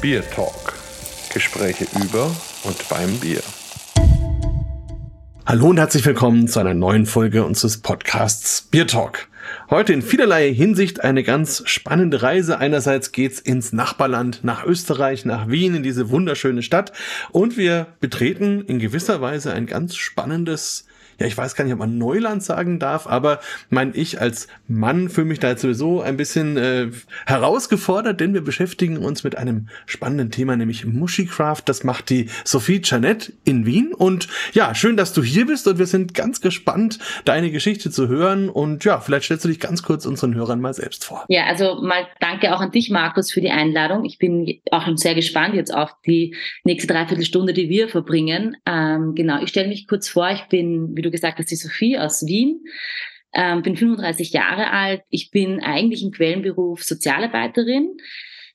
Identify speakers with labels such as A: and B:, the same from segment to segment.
A: Bier Talk. Gespräche über und beim Bier.
B: Hallo und herzlich willkommen zu einer neuen Folge unseres Podcasts Bier Talk. Heute in vielerlei Hinsicht eine ganz spannende Reise. Einerseits geht's ins Nachbarland, nach Österreich, nach Wien, in diese wunderschöne Stadt. Und wir betreten in gewisser Weise ein ganz spannendes ja, ich weiß gar nicht, ob man Neuland sagen darf, aber mein ich als Mann fühle mich da jetzt sowieso ein bisschen äh, herausgefordert, denn wir beschäftigen uns mit einem spannenden Thema, nämlich Mushicraft. Das macht die Sophie Janet in Wien. Und ja, schön, dass du hier bist und wir sind ganz gespannt, deine Geschichte zu hören. Und ja, vielleicht stellst du dich ganz kurz unseren Hörern mal selbst vor.
C: Ja, also mal danke auch an dich, Markus, für die Einladung. Ich bin auch sehr gespannt jetzt auf die nächste Dreiviertelstunde, die wir verbringen. Ähm, genau, ich stelle mich kurz vor. Ich bin, wie du gesagt hast, die Sophie aus Wien. Ähm, bin 35 Jahre alt. Ich bin eigentlich im Quellenberuf Sozialarbeiterin.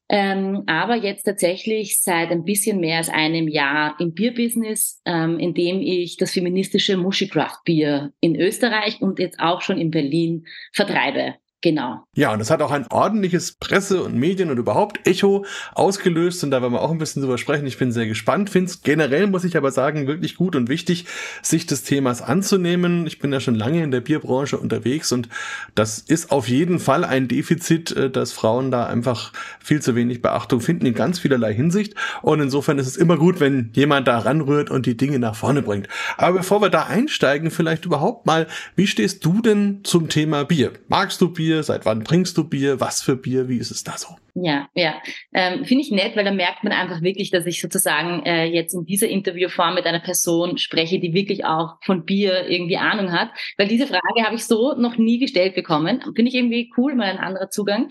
C: Ähm, aber jetzt tatsächlich seit ein bisschen mehr als einem Jahr im Bierbusiness, ähm, in dem ich das feministische Mushicraft Bier in Österreich und jetzt auch schon in Berlin vertreibe. Genau.
B: Ja, und das hat auch ein ordentliches Presse- und Medien- und überhaupt Echo ausgelöst. Und da werden wir auch ein bisschen drüber sprechen. Ich bin sehr gespannt. Finde es generell, muss ich aber sagen, wirklich gut und wichtig, sich des Themas anzunehmen. Ich bin ja schon lange in der Bierbranche unterwegs und das ist auf jeden Fall ein Defizit, äh, dass Frauen da einfach viel zu wenig Beachtung finden in ganz vielerlei Hinsicht. Und insofern ist es immer gut, wenn jemand da ranrührt und die Dinge nach vorne bringt. Aber bevor wir da einsteigen, vielleicht überhaupt mal, wie stehst du denn zum Thema Bier? Magst du Bier? Bier? Seit wann trinkst du Bier? Was für Bier? Wie ist es da so?
C: Ja, ja. Ähm, Finde ich nett, weil da merkt man einfach wirklich, dass ich sozusagen äh, jetzt in dieser Interviewform mit einer Person spreche, die wirklich auch von Bier irgendwie Ahnung hat. Weil diese Frage habe ich so noch nie gestellt bekommen. Finde ich irgendwie cool, mal ein anderer Zugang.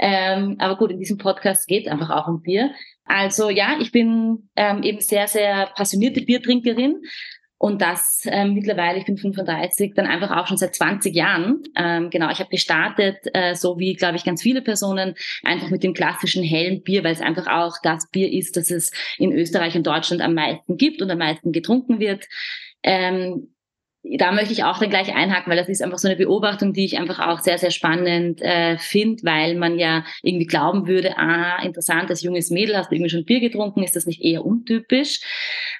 C: Ähm, aber gut, in diesem Podcast geht es einfach auch um Bier. Also ja, ich bin ähm, eben sehr, sehr passionierte Biertrinkerin. Und das ähm, mittlerweile, ich bin 35, dann einfach auch schon seit 20 Jahren. Ähm, genau, ich habe gestartet, äh, so wie, glaube ich, ganz viele Personen, einfach mit dem klassischen hellen Bier, weil es einfach auch das Bier ist, das es in Österreich und Deutschland am meisten gibt und am meisten getrunken wird. Ähm, da möchte ich auch dann gleich einhaken, weil das ist einfach so eine Beobachtung, die ich einfach auch sehr, sehr spannend äh, finde, weil man ja irgendwie glauben würde, ah, interessant, als junges Mädel hast du irgendwie schon Bier getrunken, ist das nicht eher untypisch?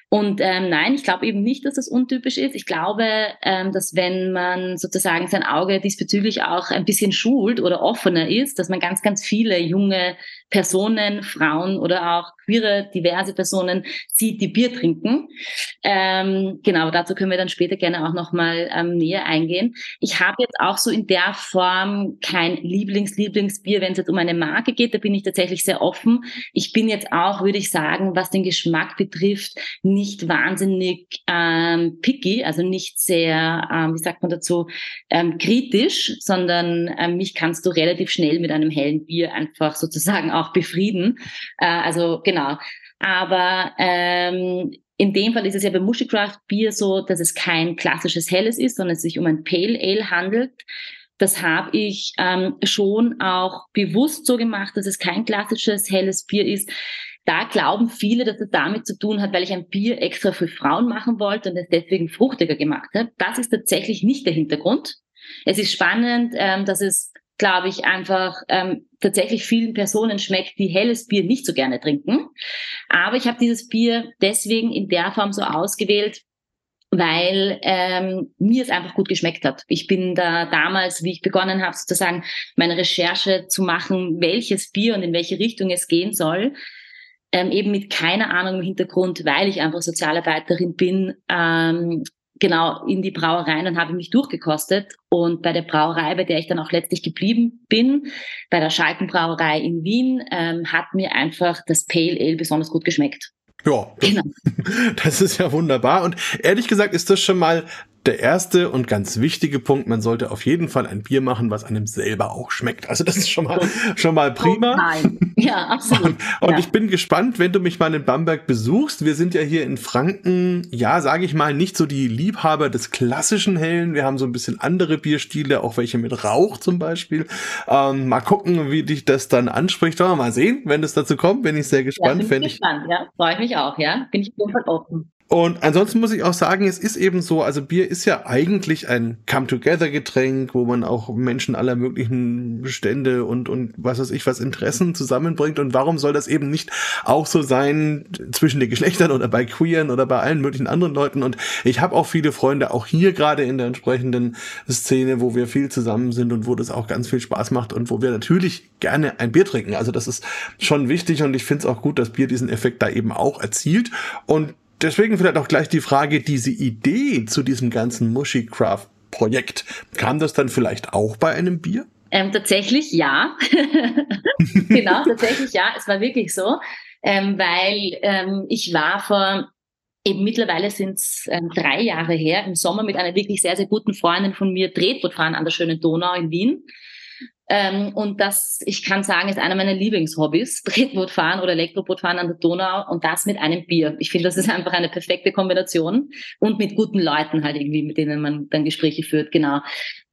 C: Und ähm, nein, ich glaube eben nicht, dass das untypisch ist. Ich glaube, ähm, dass wenn man sozusagen sein Auge diesbezüglich auch ein bisschen schult oder offener ist, dass man ganz, ganz viele junge Personen, Frauen oder auch queere, diverse Personen sieht, die Bier trinken. Ähm, genau, dazu können wir dann später gerne auch nochmal ähm, näher eingehen. Ich habe jetzt auch so in der Form kein Lieblings-Lieblingsbier, wenn es jetzt um eine Marke geht. Da bin ich tatsächlich sehr offen. Ich bin jetzt auch, würde ich sagen, was den Geschmack betrifft, nicht wahnsinnig ähm, picky, also nicht sehr, ähm, wie sagt man dazu, ähm, kritisch, sondern ähm, mich kannst du relativ schnell mit einem hellen Bier einfach sozusagen auch befrieden. Äh, also genau. Aber ähm, in dem Fall ist es ja bei Mushicraft Bier so, dass es kein klassisches helles ist, sondern es sich um ein Pale Ale handelt. Das habe ich ähm, schon auch bewusst so gemacht, dass es kein klassisches helles Bier ist, da glauben viele, dass es damit zu tun hat, weil ich ein Bier extra für Frauen machen wollte und es deswegen fruchtiger gemacht habe. Das ist tatsächlich nicht der Hintergrund. Es ist spannend, ähm, dass es, glaube ich, einfach ähm, tatsächlich vielen Personen schmeckt, die helles Bier nicht so gerne trinken. Aber ich habe dieses Bier deswegen in der Form so ausgewählt, weil ähm, mir es einfach gut geschmeckt hat. Ich bin da damals, wie ich begonnen habe, sozusagen meine Recherche zu machen, welches Bier und in welche Richtung es gehen soll, ähm, eben mit keiner Ahnung im Hintergrund, weil ich einfach Sozialarbeiterin bin, ähm, genau in die Brauerei und habe mich durchgekostet. Und bei der Brauerei, bei der ich dann auch letztlich geblieben bin, bei der Schalkenbrauerei in Wien, ähm, hat mir einfach das Pale Ale besonders gut geschmeckt.
B: Ja, genau. das ist ja wunderbar. Und ehrlich gesagt ist das schon mal der erste und ganz wichtige Punkt, man sollte auf jeden Fall ein Bier machen, was einem selber auch schmeckt. Also das ist schon mal, schon mal prima.
C: Oh nein. Ja, absolut.
B: Und, und
C: ja.
B: ich bin gespannt, wenn du mich mal in Bamberg besuchst. Wir sind ja hier in Franken, ja, sage ich mal, nicht so die Liebhaber des klassischen Hellen. Wir haben so ein bisschen andere Bierstile, auch welche mit Rauch zum Beispiel. Ähm, mal gucken, wie dich das dann anspricht. Wollen wir mal sehen, wenn es dazu kommt. Bin ich sehr gespannt.
C: Ja, bin ich gespannt, ja. Freue ich mich auch, ja. Bin ich auf jeden Fall offen.
B: Und ansonsten muss ich auch sagen, es ist eben so, also Bier ist ja eigentlich ein Come-Together-Getränk, wo man auch Menschen aller möglichen Stände und, und was weiß ich, was Interessen zusammenbringt. Und warum soll das eben nicht auch so sein zwischen den Geschlechtern oder bei Queeren oder bei allen möglichen anderen Leuten? Und ich habe auch viele Freunde, auch hier gerade in der entsprechenden Szene, wo wir viel zusammen sind und wo das auch ganz viel Spaß macht und wo wir natürlich gerne ein Bier trinken. Also das ist schon wichtig und ich finde es auch gut, dass Bier diesen Effekt da eben auch erzielt. Und deswegen vielleicht auch gleich die Frage, diese Idee zu diesem ganzen Mushicraft Projekt, kam das dann vielleicht auch bei einem Bier?
C: Ähm, tatsächlich ja. genau, tatsächlich ja. Es war wirklich so, ähm, weil ähm, ich war vor eben mittlerweile sind es ähm, drei Jahre her, im Sommer mit einer wirklich sehr, sehr guten Freundin von mir Tretboot fahren an der schönen Donau in Wien. Ähm, und das, ich kann sagen, ist einer meiner Lieblingshobbys. Tretbootfahren oder Elektrobootfahren an der Donau und das mit einem Bier. Ich finde, das ist einfach eine perfekte Kombination und mit guten Leuten halt irgendwie, mit denen man dann Gespräche führt, genau.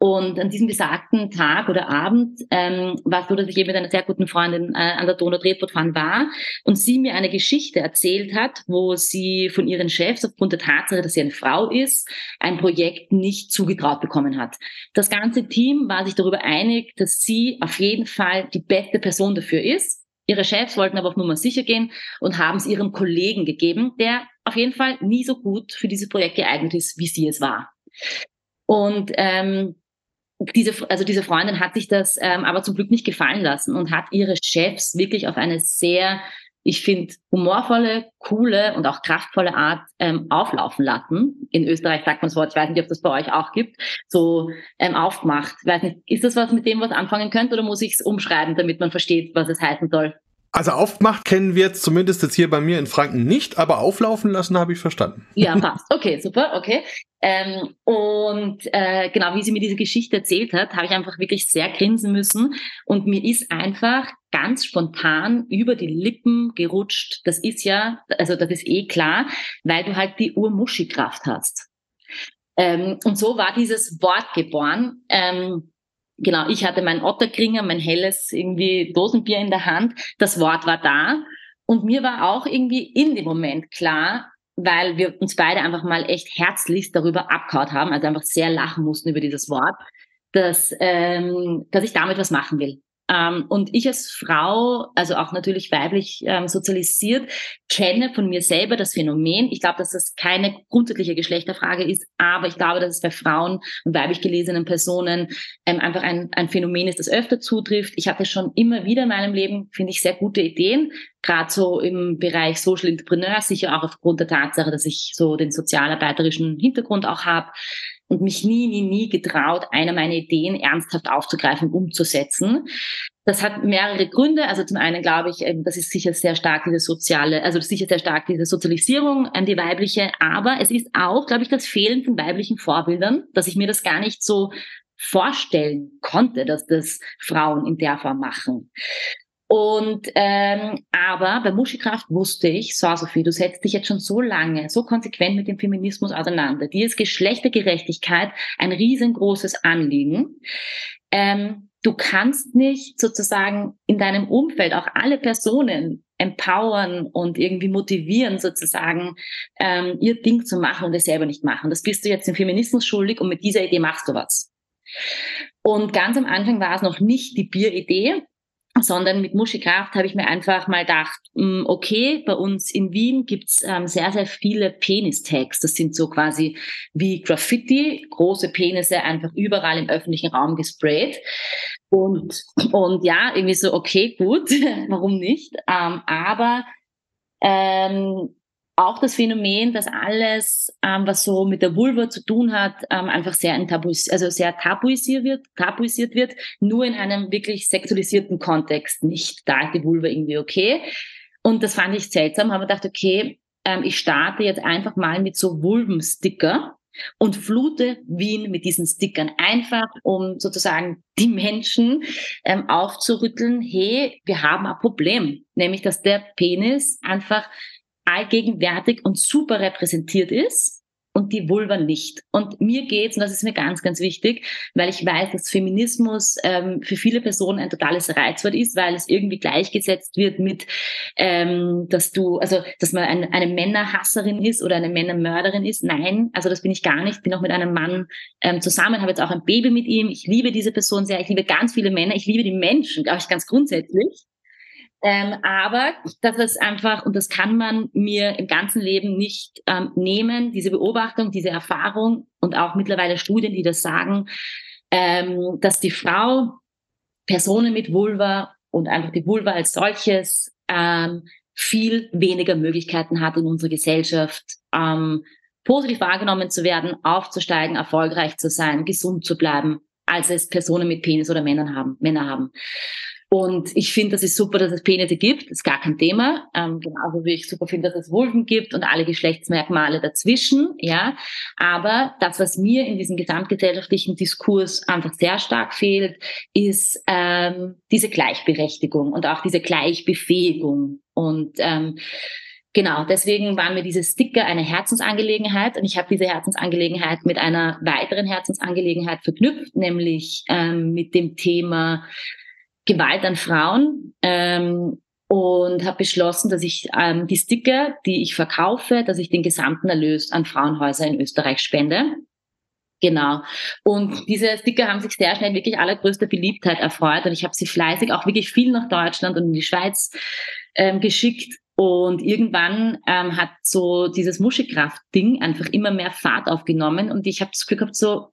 C: Und an diesem besagten Tag oder Abend ähm, war es so, dass ich eben mit einer sehr guten Freundin äh, an der Donau Tretbootfahren war und sie mir eine Geschichte erzählt hat, wo sie von ihren Chefs aufgrund der Tatsache, dass sie eine Frau ist, ein Projekt nicht zugetraut bekommen hat. Das ganze Team war sich darüber einig, dass sie auf jeden Fall die beste Person dafür ist. Ihre Chefs wollten aber auf Nummer sicher gehen und haben es ihrem Kollegen gegeben, der auf jeden Fall nie so gut für dieses Projekt geeignet ist, wie sie es war. Und ähm, diese, also diese Freundin hat sich das ähm, aber zum Glück nicht gefallen lassen und hat ihre Chefs wirklich auf eine sehr ich finde, humorvolle, coole und auch kraftvolle Art ähm, auflaufen lassen. In Österreich sagt man das Wort, ich weiß nicht, ob das bei euch auch gibt, so ähm, aufmacht. Ich weiß nicht, ist das was, mit dem was anfangen könnt oder muss ich es umschreiben, damit man versteht, was es heißen soll?
B: Also aufmacht kennen wir jetzt zumindest jetzt hier bei mir in Franken nicht, aber auflaufen lassen habe ich verstanden.
C: Ja, passt. Okay, super, okay. Ähm, und äh, genau, wie sie mir diese Geschichte erzählt hat, habe ich einfach wirklich sehr grinsen müssen. Und mir ist einfach ganz spontan über die Lippen gerutscht. Das ist ja, also das ist eh klar, weil du halt die Urmuschi-Kraft hast. Ähm, und so war dieses Wort geboren. Ähm, genau, ich hatte mein Otterkringer, mein helles irgendwie Dosenbier in der Hand. Das Wort war da. Und mir war auch irgendwie in dem Moment klar, weil wir uns beide einfach mal echt herzlichst darüber abgehauen haben, also einfach sehr lachen mussten über dieses Wort, dass, ähm, dass ich damit was machen will. Ähm, und ich als Frau, also auch natürlich weiblich ähm, sozialisiert, kenne von mir selber das Phänomen. Ich glaube, dass das keine grundsätzliche Geschlechterfrage ist, aber ich glaube, dass es bei Frauen und weiblich gelesenen Personen ähm, einfach ein, ein Phänomen ist, das öfter zutrifft. Ich hatte schon immer wieder in meinem Leben, finde ich, sehr gute Ideen, gerade so im Bereich Social Entrepreneur, sicher auch aufgrund der Tatsache, dass ich so den sozialarbeiterischen Hintergrund auch habe und mich nie, nie, nie getraut, eine meiner Ideen ernsthaft aufzugreifen und umzusetzen. Das hat mehrere Gründe. Also zum einen glaube ich, ähm, das ist sicher sehr stark diese soziale, also sicher sehr stark diese Sozialisierung die weibliche, aber es ist auch, glaube ich, das Fehlen von weiblichen Vorbildern, dass ich mir das gar nicht so vorstellen konnte, dass das Frauen in der Form machen. Und ähm, aber bei Muschikraft wusste ich, so Sophie, du setzt dich jetzt schon so lange, so konsequent mit dem Feminismus auseinander. Dir ist Geschlechtergerechtigkeit ein riesengroßes Anliegen. Ähm, du kannst nicht sozusagen in deinem Umfeld auch alle Personen empowern und irgendwie motivieren, sozusagen ähm, ihr Ding zu machen und es selber nicht machen. Das bist du jetzt im Feminismus schuldig und mit dieser Idee machst du was. Und ganz am Anfang war es noch nicht die Bieridee, sondern mit Muschikraft habe ich mir einfach mal gedacht, hm, okay, bei uns in Wien gibt's ähm, sehr, sehr viele Penis-Tags. Das sind so quasi wie Graffiti, große Penisse einfach überall im öffentlichen Raum gesprayt. Und, und ja, irgendwie so, okay, gut, warum nicht? Ähm, aber ähm, auch das Phänomen, dass alles, ähm, was so mit der Vulva zu tun hat, ähm, einfach sehr, tabuis also sehr tabuisiert wird, tabuisiert wird, nur in einem wirklich sexualisierten Kontext. Nicht, da ist die Vulva irgendwie okay. Und das fand ich seltsam, habe gedacht, okay, ähm, ich starte jetzt einfach mal mit so Vulvensticker und flute Wien mit diesen Stickern einfach, um sozusagen die Menschen ähm, aufzurütteln, hey, wir haben ein Problem, nämlich dass der Penis einfach allgegenwärtig und super repräsentiert ist. und die Vulva nicht. Und mir geht's, und das ist mir ganz, ganz wichtig, weil ich weiß, dass Feminismus ähm, für viele Personen ein totales Reizwort ist, weil es irgendwie gleichgesetzt wird mit, ähm, dass du, also dass man ein, eine Männerhasserin ist oder eine Männermörderin ist. Nein, also das bin ich gar nicht. Bin auch mit einem Mann ähm, zusammen, habe jetzt auch ein Baby mit ihm. Ich liebe diese Person sehr. Ich liebe ganz viele Männer. Ich liebe die Menschen, glaube ich, ganz grundsätzlich. Ähm, aber das ist einfach, und das kann man mir im ganzen Leben nicht ähm, nehmen, diese Beobachtung, diese Erfahrung und auch mittlerweile Studien, die das sagen, ähm, dass die Frau Personen mit Vulva und einfach die Vulva als solches ähm, viel weniger Möglichkeiten hat in unserer Gesellschaft, ähm, positiv wahrgenommen zu werden, aufzusteigen, erfolgreich zu sein, gesund zu bleiben, als es Personen mit Penis oder Männern haben, Männer haben. Und ich finde, das ist super, dass es Penete gibt, das ist gar kein Thema. Ähm, genauso wie ich super finde, dass es Vulven gibt und alle Geschlechtsmerkmale dazwischen, ja. Aber das, was mir in diesem gesamtgesellschaftlichen Diskurs einfach sehr stark fehlt, ist ähm, diese Gleichberechtigung und auch diese Gleichbefähigung. Und ähm, Genau, deswegen waren mir diese Sticker eine Herzensangelegenheit und ich habe diese Herzensangelegenheit mit einer weiteren Herzensangelegenheit verknüpft, nämlich ähm, mit dem Thema Gewalt an Frauen ähm, und habe beschlossen, dass ich ähm, die Sticker, die ich verkaufe, dass ich den gesamten Erlös an Frauenhäuser in Österreich spende. Genau. Und diese Sticker haben sich sehr schnell wirklich allergrößter Beliebtheit erfreut und ich habe sie fleißig auch wirklich viel nach Deutschland und in die Schweiz ähm, geschickt. Und irgendwann ähm, hat so dieses Muschekraft-Ding einfach immer mehr Fahrt aufgenommen und ich habe das Glück gehabt, so,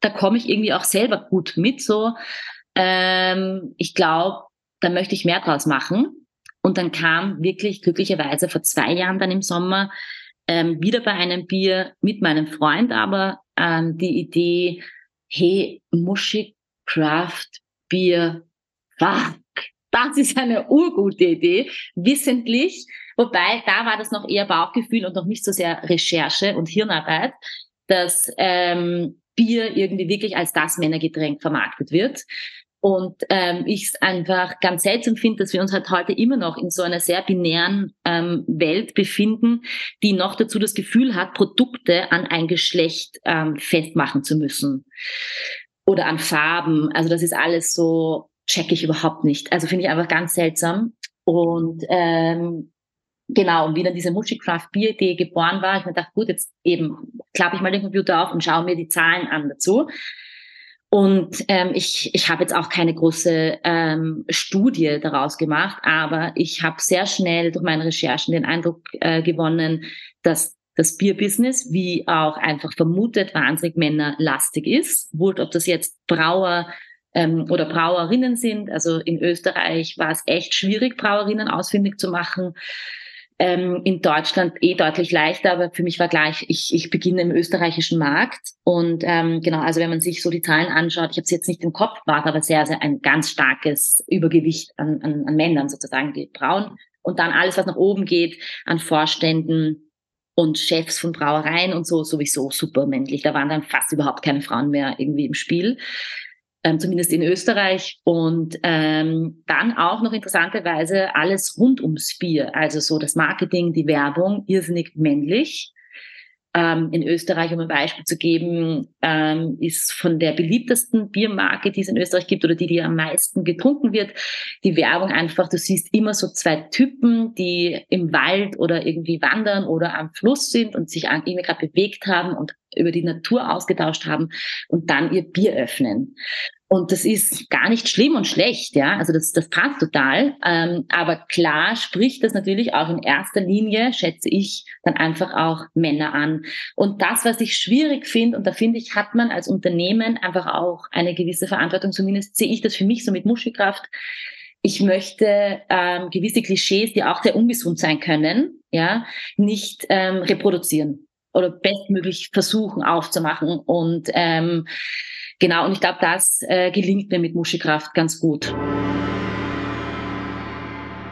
C: da komme ich irgendwie auch selber gut mit, so ähm, ich glaube, da möchte ich mehr draus machen. Und dann kam wirklich glücklicherweise vor zwei Jahren dann im Sommer ähm, wieder bei einem Bier mit meinem Freund aber ähm, die Idee, hey, Muschig Craft Bier, fuck, das ist eine urgute Idee, wissentlich. Wobei, da war das noch eher Bauchgefühl und noch nicht so sehr Recherche und Hirnarbeit, dass ähm, Bier irgendwie wirklich als das Männergetränk vermarktet wird. Und ähm, ich es einfach ganz seltsam finde, dass wir uns halt heute immer noch in so einer sehr binären ähm, Welt befinden, die noch dazu das Gefühl hat, Produkte an ein Geschlecht ähm, festmachen zu müssen. Oder an Farben. Also das ist alles so, check ich überhaupt nicht. Also finde ich einfach ganz seltsam. Und ähm, genau, und wie dann diese Muschicraft Bier Idee geboren war, ich mir dachte, gut, jetzt eben klappe ich mal den Computer auf und schaue mir die Zahlen an dazu. Und ähm, ich, ich habe jetzt auch keine große ähm, Studie daraus gemacht, aber ich habe sehr schnell durch meine Recherchen den Eindruck äh, gewonnen, dass das Bierbusiness, wie auch einfach vermutet, wahnsinnig männerlastig ist. Wurscht, ob das jetzt Brauer ähm, oder Brauerinnen sind. Also in Österreich war es echt schwierig, Brauerinnen ausfindig zu machen ähm, in Deutschland eh deutlich leichter, aber für mich war gleich, ich, ich beginne im österreichischen Markt. Und ähm, genau, also wenn man sich so die Zahlen anschaut, ich habe es jetzt nicht im Kopf, war aber sehr, sehr ein ganz starkes Übergewicht an, an, an Männern sozusagen, die Brauen. Und dann alles, was nach oben geht, an Vorständen und Chefs von Brauereien und so, sowieso super männlich. Da waren dann fast überhaupt keine Frauen mehr irgendwie im Spiel ähm, zumindest in Österreich. Und ähm, dann auch noch interessanterweise alles rund ums Bier, also so das Marketing, die Werbung, irrsinnig männlich. Ähm, in Österreich, um ein Beispiel zu geben, ähm, ist von der beliebtesten Biermarke, die es in Österreich gibt oder die, die am meisten getrunken wird, die Werbung einfach, du siehst immer so zwei Typen, die im Wald oder irgendwie wandern oder am Fluss sind und sich irgendwie gerade bewegt haben und über die Natur ausgetauscht haben und dann ihr Bier öffnen. Und das ist gar nicht schlimm und schlecht, ja. Also das, das passt total. Ähm, aber klar spricht das natürlich auch in erster Linie, schätze ich, dann einfach auch Männer an. Und das, was ich schwierig finde, und da finde ich, hat man als Unternehmen einfach auch eine gewisse Verantwortung, zumindest sehe ich das für mich so mit Muschelkraft. Ich möchte ähm, gewisse Klischees, die auch sehr ungesund sein können, ja, nicht ähm, reproduzieren oder bestmöglich versuchen aufzumachen und ähm, Genau, und ich glaube, das äh, gelingt mir mit Muschekraft ganz gut.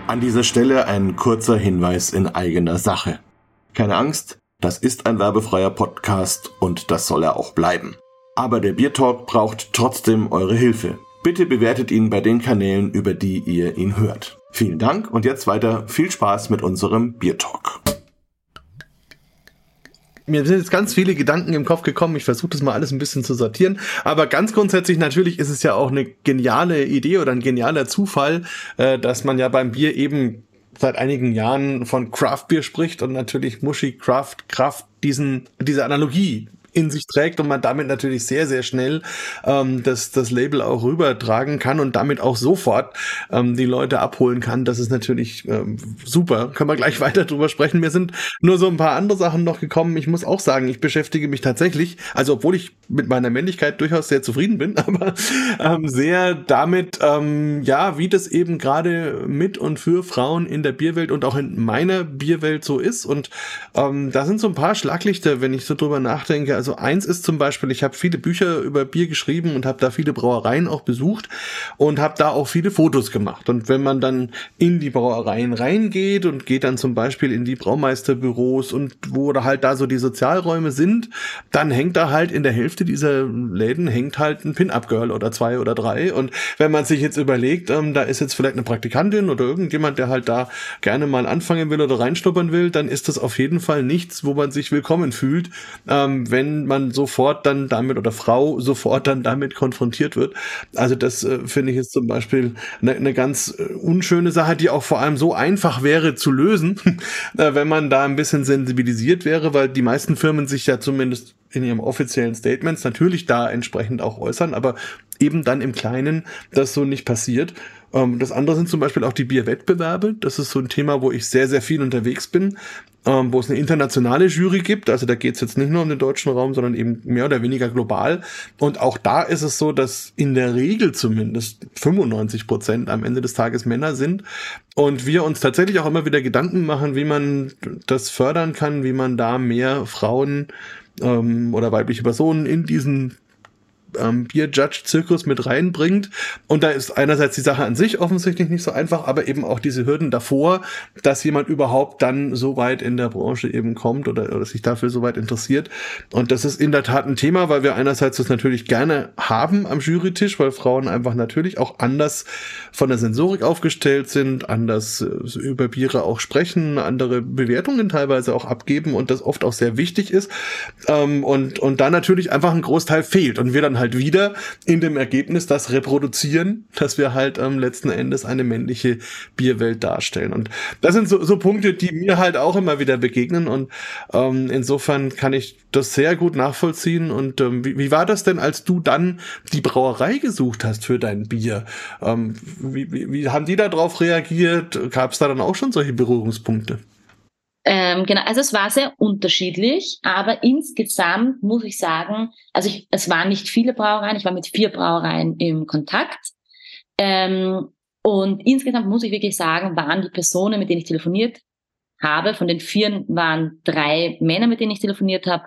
B: An dieser Stelle ein kurzer Hinweis in eigener Sache. Keine Angst, das ist ein werbefreier Podcast und das soll er auch bleiben. Aber der Biertalk braucht trotzdem eure Hilfe. Bitte bewertet ihn bei den Kanälen, über die ihr ihn hört. Vielen Dank und jetzt weiter viel Spaß mit unserem Biertalk. Mir sind jetzt ganz viele Gedanken im Kopf gekommen. Ich versuche das mal alles ein bisschen zu sortieren. Aber ganz grundsätzlich natürlich ist es ja auch eine geniale Idee oder ein genialer Zufall, äh, dass man ja beim Bier eben seit einigen Jahren von Craft Beer spricht und natürlich Muschi Craft Kraft diesen diese Analogie in sich trägt und man damit natürlich sehr, sehr schnell ähm, das, das Label auch rübertragen kann und damit auch sofort ähm, die Leute abholen kann. Das ist natürlich ähm, super. Können wir gleich weiter drüber sprechen. Mir sind nur so ein paar andere Sachen noch gekommen. Ich muss auch sagen, ich beschäftige mich tatsächlich, also obwohl ich mit meiner Männlichkeit durchaus sehr zufrieden bin, aber ähm, sehr damit, ähm, ja, wie das eben gerade mit und für Frauen in der Bierwelt und auch in meiner Bierwelt so ist. Und ähm, da sind so ein paar Schlaglichter, wenn ich so drüber nachdenke. Also eins ist zum Beispiel, ich habe viele Bücher über Bier geschrieben und habe da viele Brauereien auch besucht und habe da auch viele Fotos gemacht. Und wenn man dann in die Brauereien reingeht und geht dann zum Beispiel in die Braumeisterbüros und wo da halt da so die Sozialräume sind, dann hängt da halt in der Hälfte dieser Läden hängt halt ein Pin-Up-Girl oder zwei oder drei. Und wenn man sich jetzt überlegt, ähm, da ist jetzt vielleicht eine Praktikantin oder irgendjemand, der halt da gerne mal anfangen will oder reinschnuppern will, dann ist das auf jeden Fall nichts, wo man sich willkommen fühlt, ähm, wenn man sofort dann damit oder Frau sofort dann damit konfrontiert wird. Also das äh, finde ich jetzt zum Beispiel eine, eine ganz äh, unschöne Sache, die auch vor allem so einfach wäre zu lösen, äh, wenn man da ein bisschen sensibilisiert wäre, weil die meisten Firmen sich ja zumindest in ihrem offiziellen Statements natürlich da entsprechend auch äußern, aber eben dann im Kleinen das so nicht passiert. Ähm, das andere sind zum Beispiel auch die Bierwettbewerbe. Das ist so ein Thema, wo ich sehr, sehr viel unterwegs bin ähm, wo es eine internationale Jury gibt. Also da geht es jetzt nicht nur um den deutschen Raum, sondern eben mehr oder weniger global. Und auch da ist es so, dass in der Regel zumindest 95 Prozent am Ende des Tages Männer sind. Und wir uns tatsächlich auch immer wieder Gedanken machen, wie man das fördern kann, wie man da mehr Frauen ähm, oder weibliche Personen in diesen ähm, Bier-Judge-Zirkus mit reinbringt. Und da ist einerseits die Sache an sich offensichtlich nicht so einfach, aber eben auch diese Hürden davor, dass jemand überhaupt dann so weit in der Branche eben kommt oder, oder sich dafür so weit interessiert. Und das ist in der Tat ein Thema, weil wir einerseits das natürlich gerne haben am Jurytisch, weil Frauen einfach natürlich auch anders von der Sensorik aufgestellt sind, anders äh, über Biere auch sprechen, andere Bewertungen teilweise auch abgeben und das oft auch sehr wichtig ist. Ähm, und, und da natürlich einfach ein Großteil fehlt und wir dann halt halt wieder in dem Ergebnis das reproduzieren, dass wir halt ähm, letzten Endes eine männliche Bierwelt darstellen. Und das sind so, so Punkte, die mir halt auch immer wieder begegnen. Und ähm, insofern kann ich das sehr gut nachvollziehen. Und ähm, wie, wie war das denn, als du dann die Brauerei gesucht hast für dein Bier? Ähm, wie, wie, wie haben die darauf reagiert? Gab es da dann auch schon solche Berührungspunkte?
C: Ähm, genau, also es war sehr unterschiedlich, aber insgesamt muss ich sagen, also ich, es waren nicht viele Brauereien, ich war mit vier Brauereien im Kontakt. Ähm, und insgesamt muss ich wirklich sagen, waren die Personen, mit denen ich telefoniert habe, von den vier waren drei Männer, mit denen ich telefoniert habe,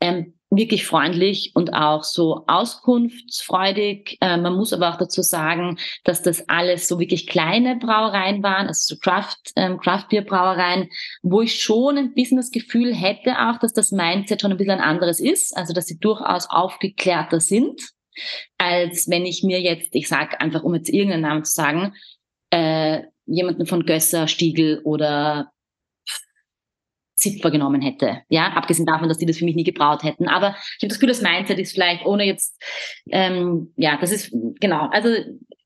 C: ähm, wirklich freundlich und auch so auskunftsfreudig. Äh, man muss aber auch dazu sagen, dass das alles so wirklich kleine Brauereien waren, also so Craft, ähm, Craft Beer Brauereien, wo ich schon ein bisschen das Gefühl hätte auch, dass das Mindset schon ein bisschen ein anderes ist, also dass sie durchaus aufgeklärter sind, als wenn ich mir jetzt, ich sage einfach, um jetzt irgendeinen Namen zu sagen, äh, jemanden von Gösser, Stiegel oder Zipfer genommen hätte. Ja, abgesehen davon, dass die das für mich nie gebraut hätten. Aber ich habe das Gefühl, das Mindset ist vielleicht, ohne jetzt, ähm, ja, das ist, genau, also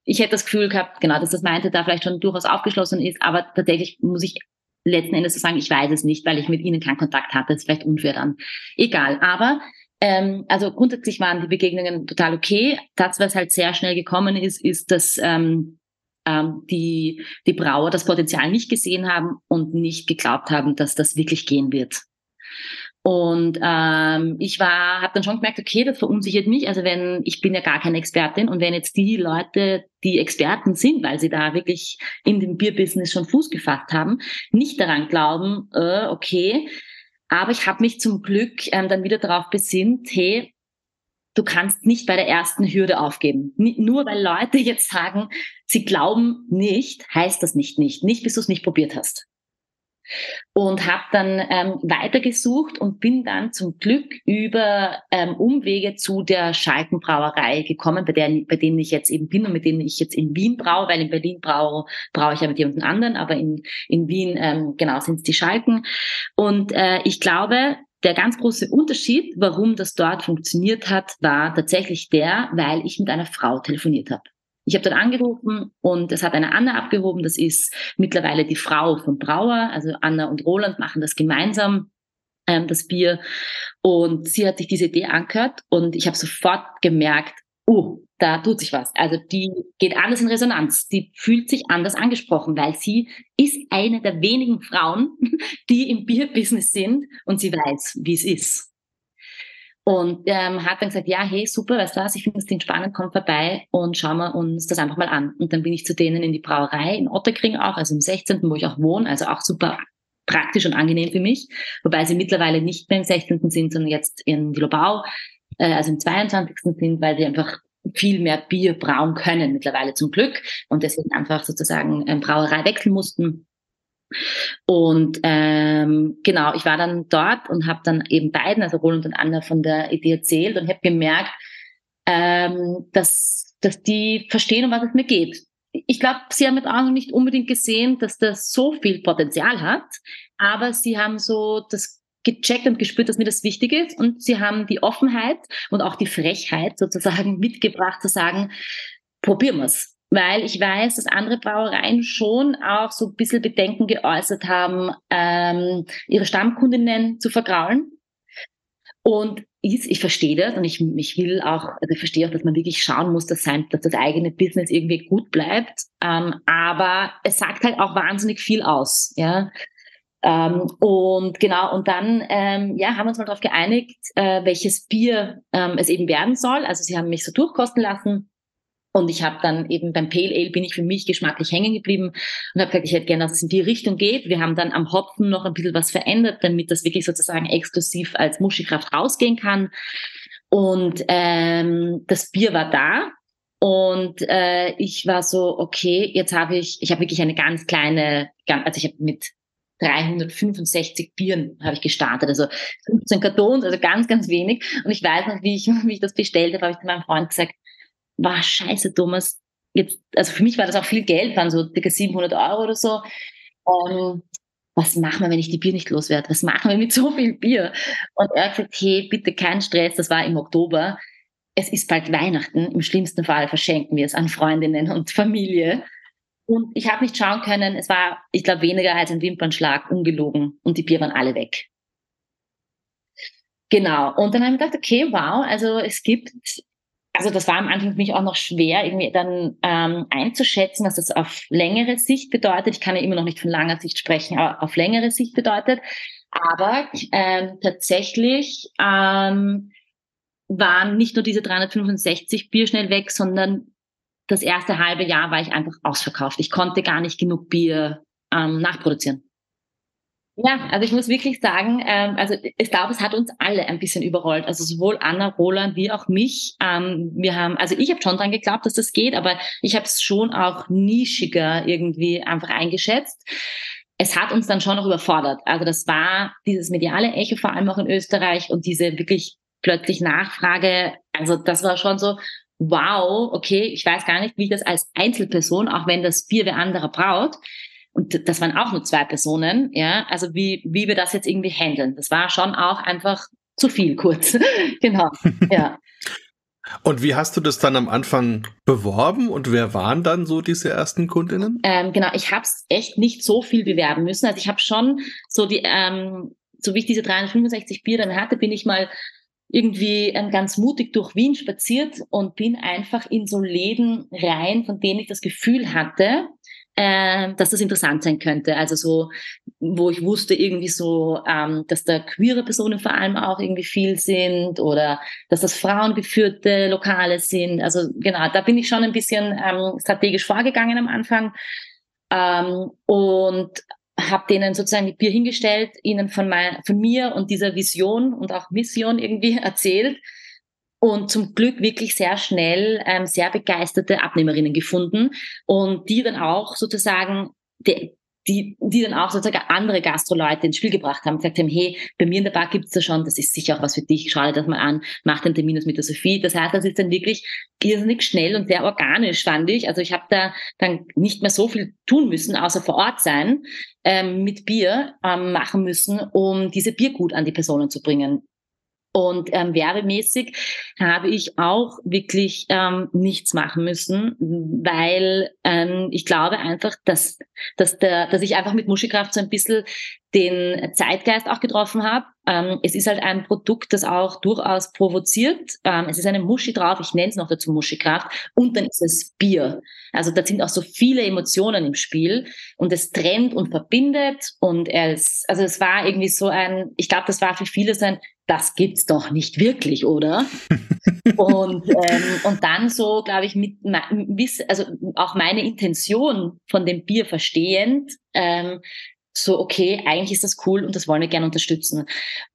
C: ich hätte das Gefühl gehabt, genau, dass das Mindset da vielleicht schon durchaus aufgeschlossen ist, aber tatsächlich muss ich letzten Endes so sagen, ich weiß es nicht, weil ich mit ihnen keinen Kontakt hatte. Das ist vielleicht unfair dann. Egal. Aber ähm, also grundsätzlich waren die Begegnungen total okay. Das, was halt sehr schnell gekommen ist, ist, dass ähm, ähm, die, die Brauer das Potenzial nicht gesehen haben und nicht geglaubt haben, dass das wirklich gehen wird. Und ähm, ich war, habe dann schon gemerkt, okay, das verunsichert mich. Also wenn ich bin ja gar keine Expertin und wenn jetzt die Leute, die Experten sind, weil sie da wirklich in dem Bierbusiness schon Fuß gefasst haben, nicht daran glauben, äh, okay. Aber ich habe mich zum Glück ähm, dann wieder darauf besinnt, hey, du kannst nicht bei der ersten Hürde aufgeben. Nur weil Leute jetzt sagen, sie glauben nicht, heißt das nicht nicht. Nicht, bis du es nicht probiert hast. Und habe dann ähm, weitergesucht und bin dann zum Glück über ähm, Umwege zu der Schalkenbrauerei gekommen, bei, der, bei denen ich jetzt eben bin und mit denen ich jetzt in Wien braue, weil in Berlin braue, braue ich ja mit jemandem anderen, aber in, in Wien, ähm, genau, sind es die Schalken. Und äh, ich glaube, der ganz große Unterschied, warum das dort funktioniert hat, war tatsächlich der, weil ich mit einer Frau telefoniert habe. Ich habe dort angerufen und es hat eine Anna abgehoben. Das ist mittlerweile die Frau von Brauer. Also Anna und Roland machen das gemeinsam, ähm, das Bier. Und sie hat sich diese Idee angehört und ich habe sofort gemerkt, oh, da tut sich was. Also die geht anders in Resonanz. Die fühlt sich anders angesprochen, weil sie ist eine der wenigen Frauen, die im Bierbusiness sind und sie weiß, wie es ist. Und ähm, hat dann gesagt, ja, hey, super, weißt du was, ich finde das Ding spannend, komm vorbei und schauen wir uns das einfach mal an. Und dann bin ich zu denen in die Brauerei in Otterkring auch, also im 16., wo ich auch wohne, also auch super praktisch und angenehm für mich, wobei sie mittlerweile nicht mehr im 16. sind, sondern jetzt in Wilobau, äh, also im 22. sind, weil sie einfach viel mehr Bier brauen können mittlerweile zum Glück und deswegen einfach sozusagen ähm, Brauerei wechseln mussten. Und ähm, genau, ich war dann dort und habe dann eben beiden, also Roland und Anna, von der Idee erzählt und habe gemerkt, ähm, dass, dass die verstehen, um was es mir geht. Ich glaube, sie haben mit Augen nicht unbedingt gesehen, dass das so viel Potenzial hat, aber sie haben so das gecheckt und gespürt, dass mir das wichtig ist. Und sie haben die Offenheit und auch die Frechheit sozusagen mitgebracht zu sagen, probieren wir's. Weil ich weiß, dass andere Brauereien schon auch so ein bisschen Bedenken geäußert haben, ähm, ihre Stammkundinnen zu vergraulen. Und ich, ich verstehe das und ich, ich will auch, also ich verstehe auch, dass man wirklich schauen muss, dass, sein, dass das eigene Business irgendwie gut bleibt. Ähm, aber es sagt halt auch wahnsinnig viel aus. Ja? Ähm, und genau, und dann ähm, ja, haben wir uns mal darauf geeinigt, äh, welches Bier ähm, es eben werden soll. Also sie haben mich so durchkosten lassen. Und ich habe dann eben beim Pale Ale bin ich für mich geschmacklich hängen geblieben und habe gesagt, ich hätte gerne, dass es in die Richtung geht. Wir haben dann am Hopfen noch ein bisschen was verändert, damit das wirklich sozusagen exklusiv als Muschikraft rausgehen kann. Und ähm, das Bier war da. Und äh, ich war so, okay, jetzt habe ich, ich habe wirklich eine ganz kleine, also ich habe mit 365 Bieren habe ich gestartet, also 15 Kartons, also ganz, ganz wenig. Und ich weiß noch, wie ich, wie ich das bestellt habe, habe ich zu meinem Freund gesagt, war scheiße, Thomas. Jetzt, also für mich war das auch viel Geld, waren so circa 700 Euro oder so. Ähm, was machen wir, wenn ich die Bier nicht loswerde? Was machen wir mit so viel Bier? Und er hat gesagt, hey, bitte kein Stress, das war im Oktober. Es ist bald Weihnachten. Im schlimmsten Fall verschenken wir es an Freundinnen und Familie. Und ich habe nicht schauen können, es war, ich glaube, weniger als ein Wimpernschlag, ungelogen. Und die Bier waren alle weg. Genau. Und dann habe ich gedacht, okay, wow, also es gibt, also das war am Anfang für mich auch noch schwer, irgendwie dann ähm, einzuschätzen, was das auf längere Sicht bedeutet. Ich kann ja immer noch nicht von langer Sicht sprechen, aber auf längere Sicht bedeutet. Aber ähm, tatsächlich ähm, waren nicht nur diese 365 Bier schnell weg, sondern das erste halbe Jahr war ich einfach ausverkauft. Ich konnte gar nicht genug Bier ähm, nachproduzieren. Ja, also ich muss wirklich sagen, ähm, also ich glaube, es hat uns alle ein bisschen überrollt. Also sowohl Anna, Roland wie auch mich. Ähm, wir haben, also ich habe schon dran geglaubt, dass das geht, aber ich habe es schon auch nischiger irgendwie einfach eingeschätzt. Es hat uns dann schon noch überfordert. Also das war dieses mediale Echo, vor allem auch in Österreich und diese wirklich plötzlich Nachfrage. Also das war schon so, wow, okay, ich weiß gar nicht, wie ich das als Einzelperson, auch wenn das Bier wer anderer braut, und das waren auch nur zwei Personen, ja, also wie, wie wir das jetzt irgendwie handeln. Das war schon auch einfach zu viel kurz. genau, ja.
B: Und wie hast du das dann am Anfang beworben und wer waren dann so diese ersten Kundinnen?
C: Ähm, genau, ich habe es echt nicht so viel bewerben müssen. Also ich habe schon so die, ähm, so wie ich diese 365 Bier dann hatte, bin ich mal irgendwie ähm, ganz mutig durch Wien spaziert und bin einfach in so Läden rein, von denen ich das Gefühl hatte, äh, dass das interessant sein könnte. Also so, wo ich wusste irgendwie so, ähm, dass da queere Personen vor allem auch irgendwie viel sind oder dass das frauengeführte Lokale sind. Also genau, da bin ich schon ein bisschen ähm, strategisch vorgegangen am Anfang. Ähm, und habe denen sozusagen die Bier hingestellt, ihnen von, mein, von mir und dieser Vision und auch Mission irgendwie erzählt und zum Glück wirklich sehr schnell ähm, sehr begeisterte Abnehmerinnen gefunden und die dann auch sozusagen, die, die, die dann auch sozusagen andere Gastroleute ins Spiel gebracht haben, gesagt haben, hey, bei mir in der Bar gibt's da schon, das ist sicher auch was für dich, schau dir das mal an, mach den Termin mit der Sophie. Das heißt, das ist dann wirklich irrsinnig schnell und sehr organisch, fand ich. Also ich habe da dann nicht mehr so viel tun müssen, außer vor Ort sein, ähm, mit Bier ähm, machen müssen, um diese Biergut an die Personen zu bringen. Und ähm, werbemäßig habe ich auch wirklich ähm, nichts machen müssen, weil ähm, ich glaube einfach, dass, dass, der, dass ich einfach mit Muschikraft so ein bisschen den Zeitgeist auch getroffen habe. Ähm, es ist halt ein Produkt, das auch durchaus provoziert. Ähm, es ist eine Muschi drauf, ich nenne es noch dazu Muschikraft. Und dann ist es Bier. Also da sind auch so viele Emotionen im Spiel und es trennt und verbindet. Und es, also es war irgendwie so ein, ich glaube, das war für viele so ein, das gibt's doch nicht wirklich, oder? und, ähm, und dann so, glaube ich, mit, also auch meine Intention von dem Bier verstehend, ähm, so, okay, eigentlich ist das cool und das wollen wir gerne unterstützen.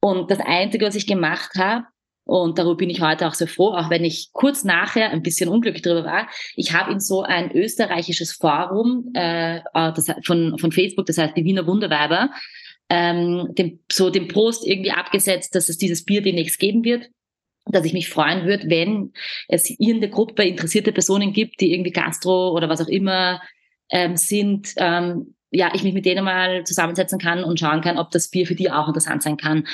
C: Und das Einzige, was ich gemacht habe, und darüber bin ich heute auch sehr froh, auch wenn ich kurz nachher ein bisschen unglücklich darüber war. Ich habe in so ein österreichisches Forum äh, äh das, von, von Facebook, das heißt die Wiener Wunderweiber, ähm, dem, so den Post irgendwie abgesetzt, dass es dieses Bier demnächst geben wird dass ich mich freuen würde, wenn es in der Gruppe interessierte Personen gibt, die irgendwie Gastro oder was auch immer ähm, sind, ähm, ja, ich mich mit denen mal zusammensetzen kann und schauen kann, ob das Bier für die auch interessant sein kann.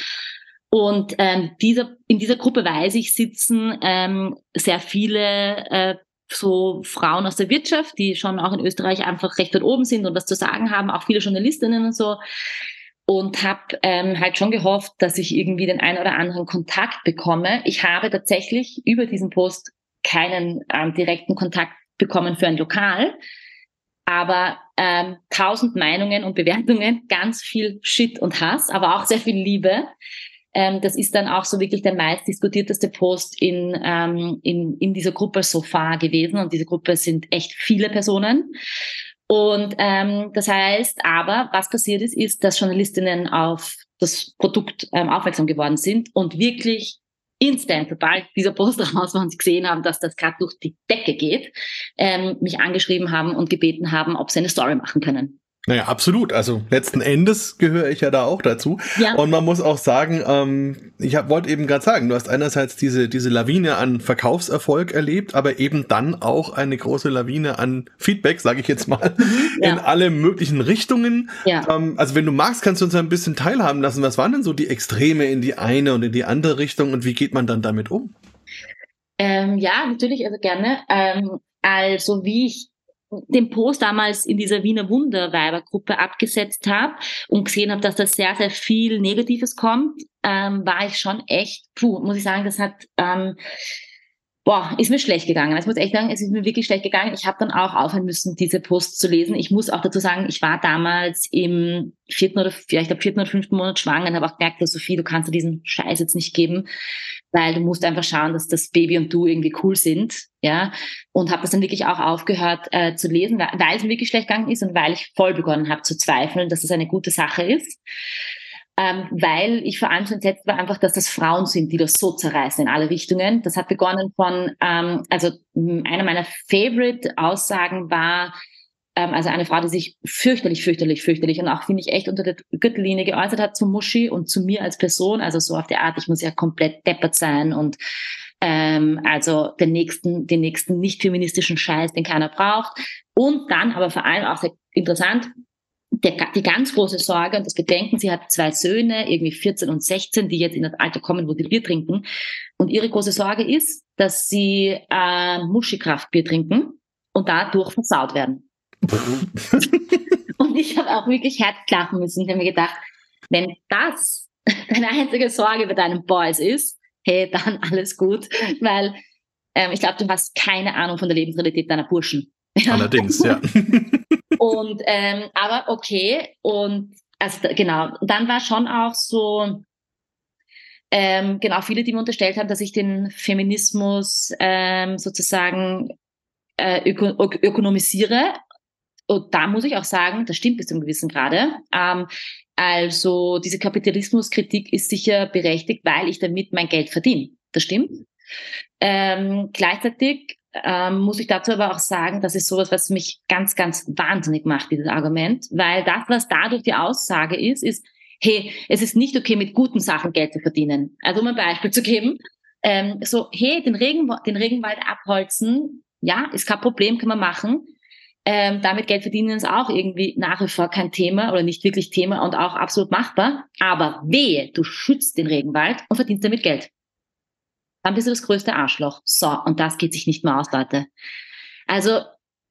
C: Und ähm, dieser, in dieser Gruppe weiß ich sitzen ähm, sehr viele äh, so Frauen aus der Wirtschaft, die schon auch in Österreich einfach recht weit oben sind und was zu sagen haben, auch viele Journalistinnen und so. Und habe ähm, halt schon gehofft, dass ich irgendwie den einen oder anderen Kontakt bekomme. Ich habe tatsächlich über diesen Post keinen ähm, direkten Kontakt bekommen für ein Lokal, aber ähm, tausend Meinungen und Bewertungen, ganz viel Shit und Hass, aber auch sehr viel Liebe. Ähm, das ist dann auch so wirklich der meist diskutierteste Post in, ähm, in, in dieser Gruppe so far gewesen. Und diese Gruppe sind echt viele Personen. Und ähm, das heißt aber, was passiert ist, ist, dass Journalistinnen auf das Produkt ähm, aufmerksam geworden sind und wirklich instant, sobald dieser Post raus war und sie gesehen haben, dass das gerade durch die Decke geht, ähm, mich angeschrieben haben und gebeten haben, ob sie eine Story machen können.
B: Naja, absolut. Also letzten Endes gehöre ich ja da auch dazu. Ja. Und man muss auch sagen, ähm, ich wollte eben gerade sagen, du hast einerseits diese, diese Lawine an Verkaufserfolg erlebt, aber eben dann auch eine große Lawine an Feedback, sage ich jetzt mal, mhm, ja. in alle möglichen Richtungen. Ja. Ähm, also wenn du magst, kannst du uns ein bisschen teilhaben lassen. Was waren denn so die Extreme in die eine und in die andere Richtung und wie geht man dann damit um?
C: Ähm, ja, natürlich, also gerne. Ähm, also wie ich den Post damals in dieser Wiener Wunderweibergruppe abgesetzt habe und gesehen habe, dass da sehr, sehr viel Negatives kommt, ähm, war ich schon echt, puh, muss ich sagen, das hat, ähm, boah, ist mir schlecht gegangen. Ich muss echt sagen, es ist mir wirklich schlecht gegangen. Ich habe dann auch aufhören müssen, diese Posts zu lesen. Ich muss auch dazu sagen, ich war damals im vierten oder vielleicht ab vierten oder fünften Monat schwanger und habe auch gemerkt, Sophie, du kannst dir diesen Scheiß jetzt nicht geben weil du musst einfach schauen, dass das Baby und du irgendwie cool sind, ja. Und habe das dann wirklich auch aufgehört äh, zu lesen, weil, weil es mir wirklich schlecht gegangen ist und weil ich voll begonnen habe zu zweifeln, dass es das eine gute Sache ist. Ähm, weil ich vor allem so entsetzt war einfach, dass das Frauen sind, die das so zerreißen in alle Richtungen. Das hat begonnen von, ähm, also einer meiner Favorite-Aussagen war, ähm, also eine Frau, die sich fürchterlich, fürchterlich, fürchterlich und auch, finde ich, echt unter der Gürtellinie geäußert hat zu Muschi und zu mir als Person. Also so auf der Art, ich muss ja komplett deppert sein und ähm, also den nächsten, den nächsten nicht feministischen Scheiß, den keiner braucht. Und dann aber vor allem auch sehr interessant, der, die ganz große Sorge und das Bedenken, sie hat zwei Söhne, irgendwie 14 und 16, die jetzt in das Alter kommen, wo sie Bier trinken. Und ihre große Sorge ist, dass sie äh, Muschikraftbier trinken und dadurch versaut werden. und ich habe auch wirklich herzklachen müssen. Ich habe mir gedacht, wenn das deine einzige Sorge bei deinen Boys ist, hey, dann alles gut, weil ähm, ich glaube, du hast keine Ahnung von der Lebensrealität deiner Burschen.
B: Allerdings, ja.
C: und ähm, aber okay und also genau. Dann war schon auch so ähm, genau viele, die mir unterstellt haben, dass ich den Feminismus ähm, sozusagen äh, öko ökonomisiere und da muss ich auch sagen, das stimmt bis zu einem gewissen Grade. Ähm, also diese Kapitalismuskritik ist sicher berechtigt, weil ich damit mein Geld verdiene. Das stimmt. Ähm, gleichzeitig ähm, muss ich dazu aber auch sagen, das ist sowas, was mich ganz, ganz wahnsinnig macht, dieses Argument, weil das, was dadurch die Aussage ist, ist, hey, es ist nicht okay, mit guten Sachen Geld zu verdienen. Also um ein Beispiel zu geben, ähm, so, hey, den, Regen, den Regenwald abholzen, ja, ist kein Problem, kann man machen. Ähm, damit Geld verdienen ist auch irgendwie nach wie vor kein Thema oder nicht wirklich Thema und auch absolut machbar. Aber wehe, du schützt den Regenwald und verdienst damit Geld. Dann bist du das größte Arschloch. So, und das geht sich nicht mehr aus, Leute. Also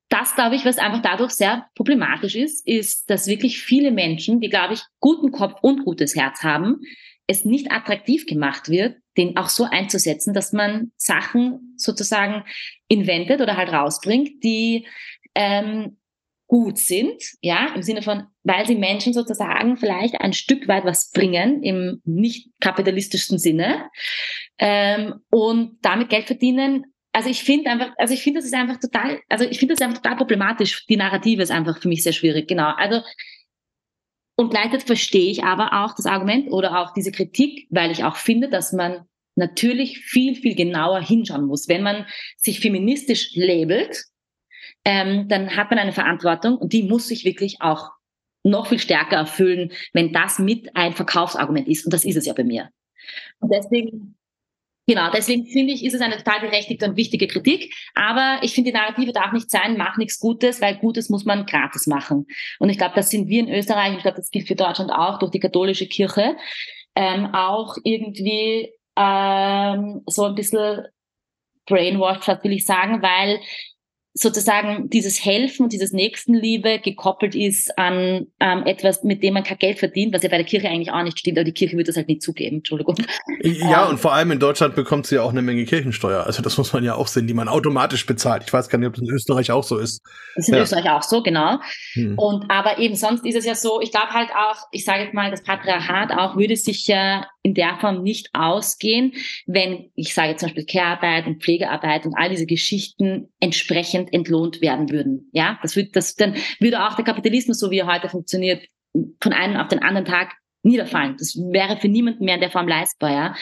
C: das, glaube ich, was einfach dadurch sehr problematisch ist, ist, dass wirklich viele Menschen, die, glaube ich, guten Kopf und gutes Herz haben, es nicht attraktiv gemacht wird, den auch so einzusetzen, dass man Sachen sozusagen inventet oder halt rausbringt, die ähm, gut sind, ja, im Sinne von, weil sie Menschen sozusagen vielleicht ein Stück weit was bringen im nicht kapitalistischsten Sinne ähm, und damit Geld verdienen. Also ich finde einfach, also ich finde, das ist einfach total, also ich finde das einfach total problematisch. Die Narrative ist einfach für mich sehr schwierig, genau. Also und gleichzeitig verstehe ich aber auch das Argument oder auch diese Kritik, weil ich auch finde, dass man natürlich viel, viel genauer hinschauen muss. Wenn man sich feministisch labelt, ähm, dann hat man eine Verantwortung und die muss sich wirklich auch noch viel stärker erfüllen, wenn das mit ein Verkaufsargument ist. Und das ist es ja bei mir. Und deswegen, genau, deswegen finde ich, ist es eine total berechtigte und wichtige Kritik. Aber ich finde, die Narrative darf nicht sein, mach nichts Gutes, weil Gutes muss man gratis machen. Und ich glaube, das sind wir in Österreich, ich glaube, das gilt für Deutschland auch, durch die katholische Kirche, ähm, auch irgendwie ähm, so ein bisschen brainwashed, will ich sagen, weil sozusagen dieses Helfen und dieses Nächstenliebe gekoppelt ist an ähm, etwas, mit dem man kein Geld verdient, was ja bei der Kirche eigentlich auch nicht stimmt, aber die Kirche wird das halt nicht zugeben, Entschuldigung.
B: Ja, ähm, und vor allem in Deutschland bekommt sie ja auch eine Menge Kirchensteuer. Also das muss man ja auch sehen, die man automatisch bezahlt. Ich weiß gar nicht, ob das in Österreich auch so ist.
C: Das ist in ja. Österreich auch so, genau. Hm. Und aber eben sonst ist es ja so, ich glaube halt auch, ich sage jetzt mal, das Patriarchat auch würde sich ja in der Form nicht ausgehen, wenn, ich sage zum Beispiel Care-Arbeit und Pflegearbeit und all diese Geschichten entsprechend entlohnt werden würden. Ja, das würde, das, dann würde auch der Kapitalismus, so wie er heute funktioniert, von einem auf den anderen Tag niederfallen. Das wäre für niemanden mehr in der Form leistbar, ja.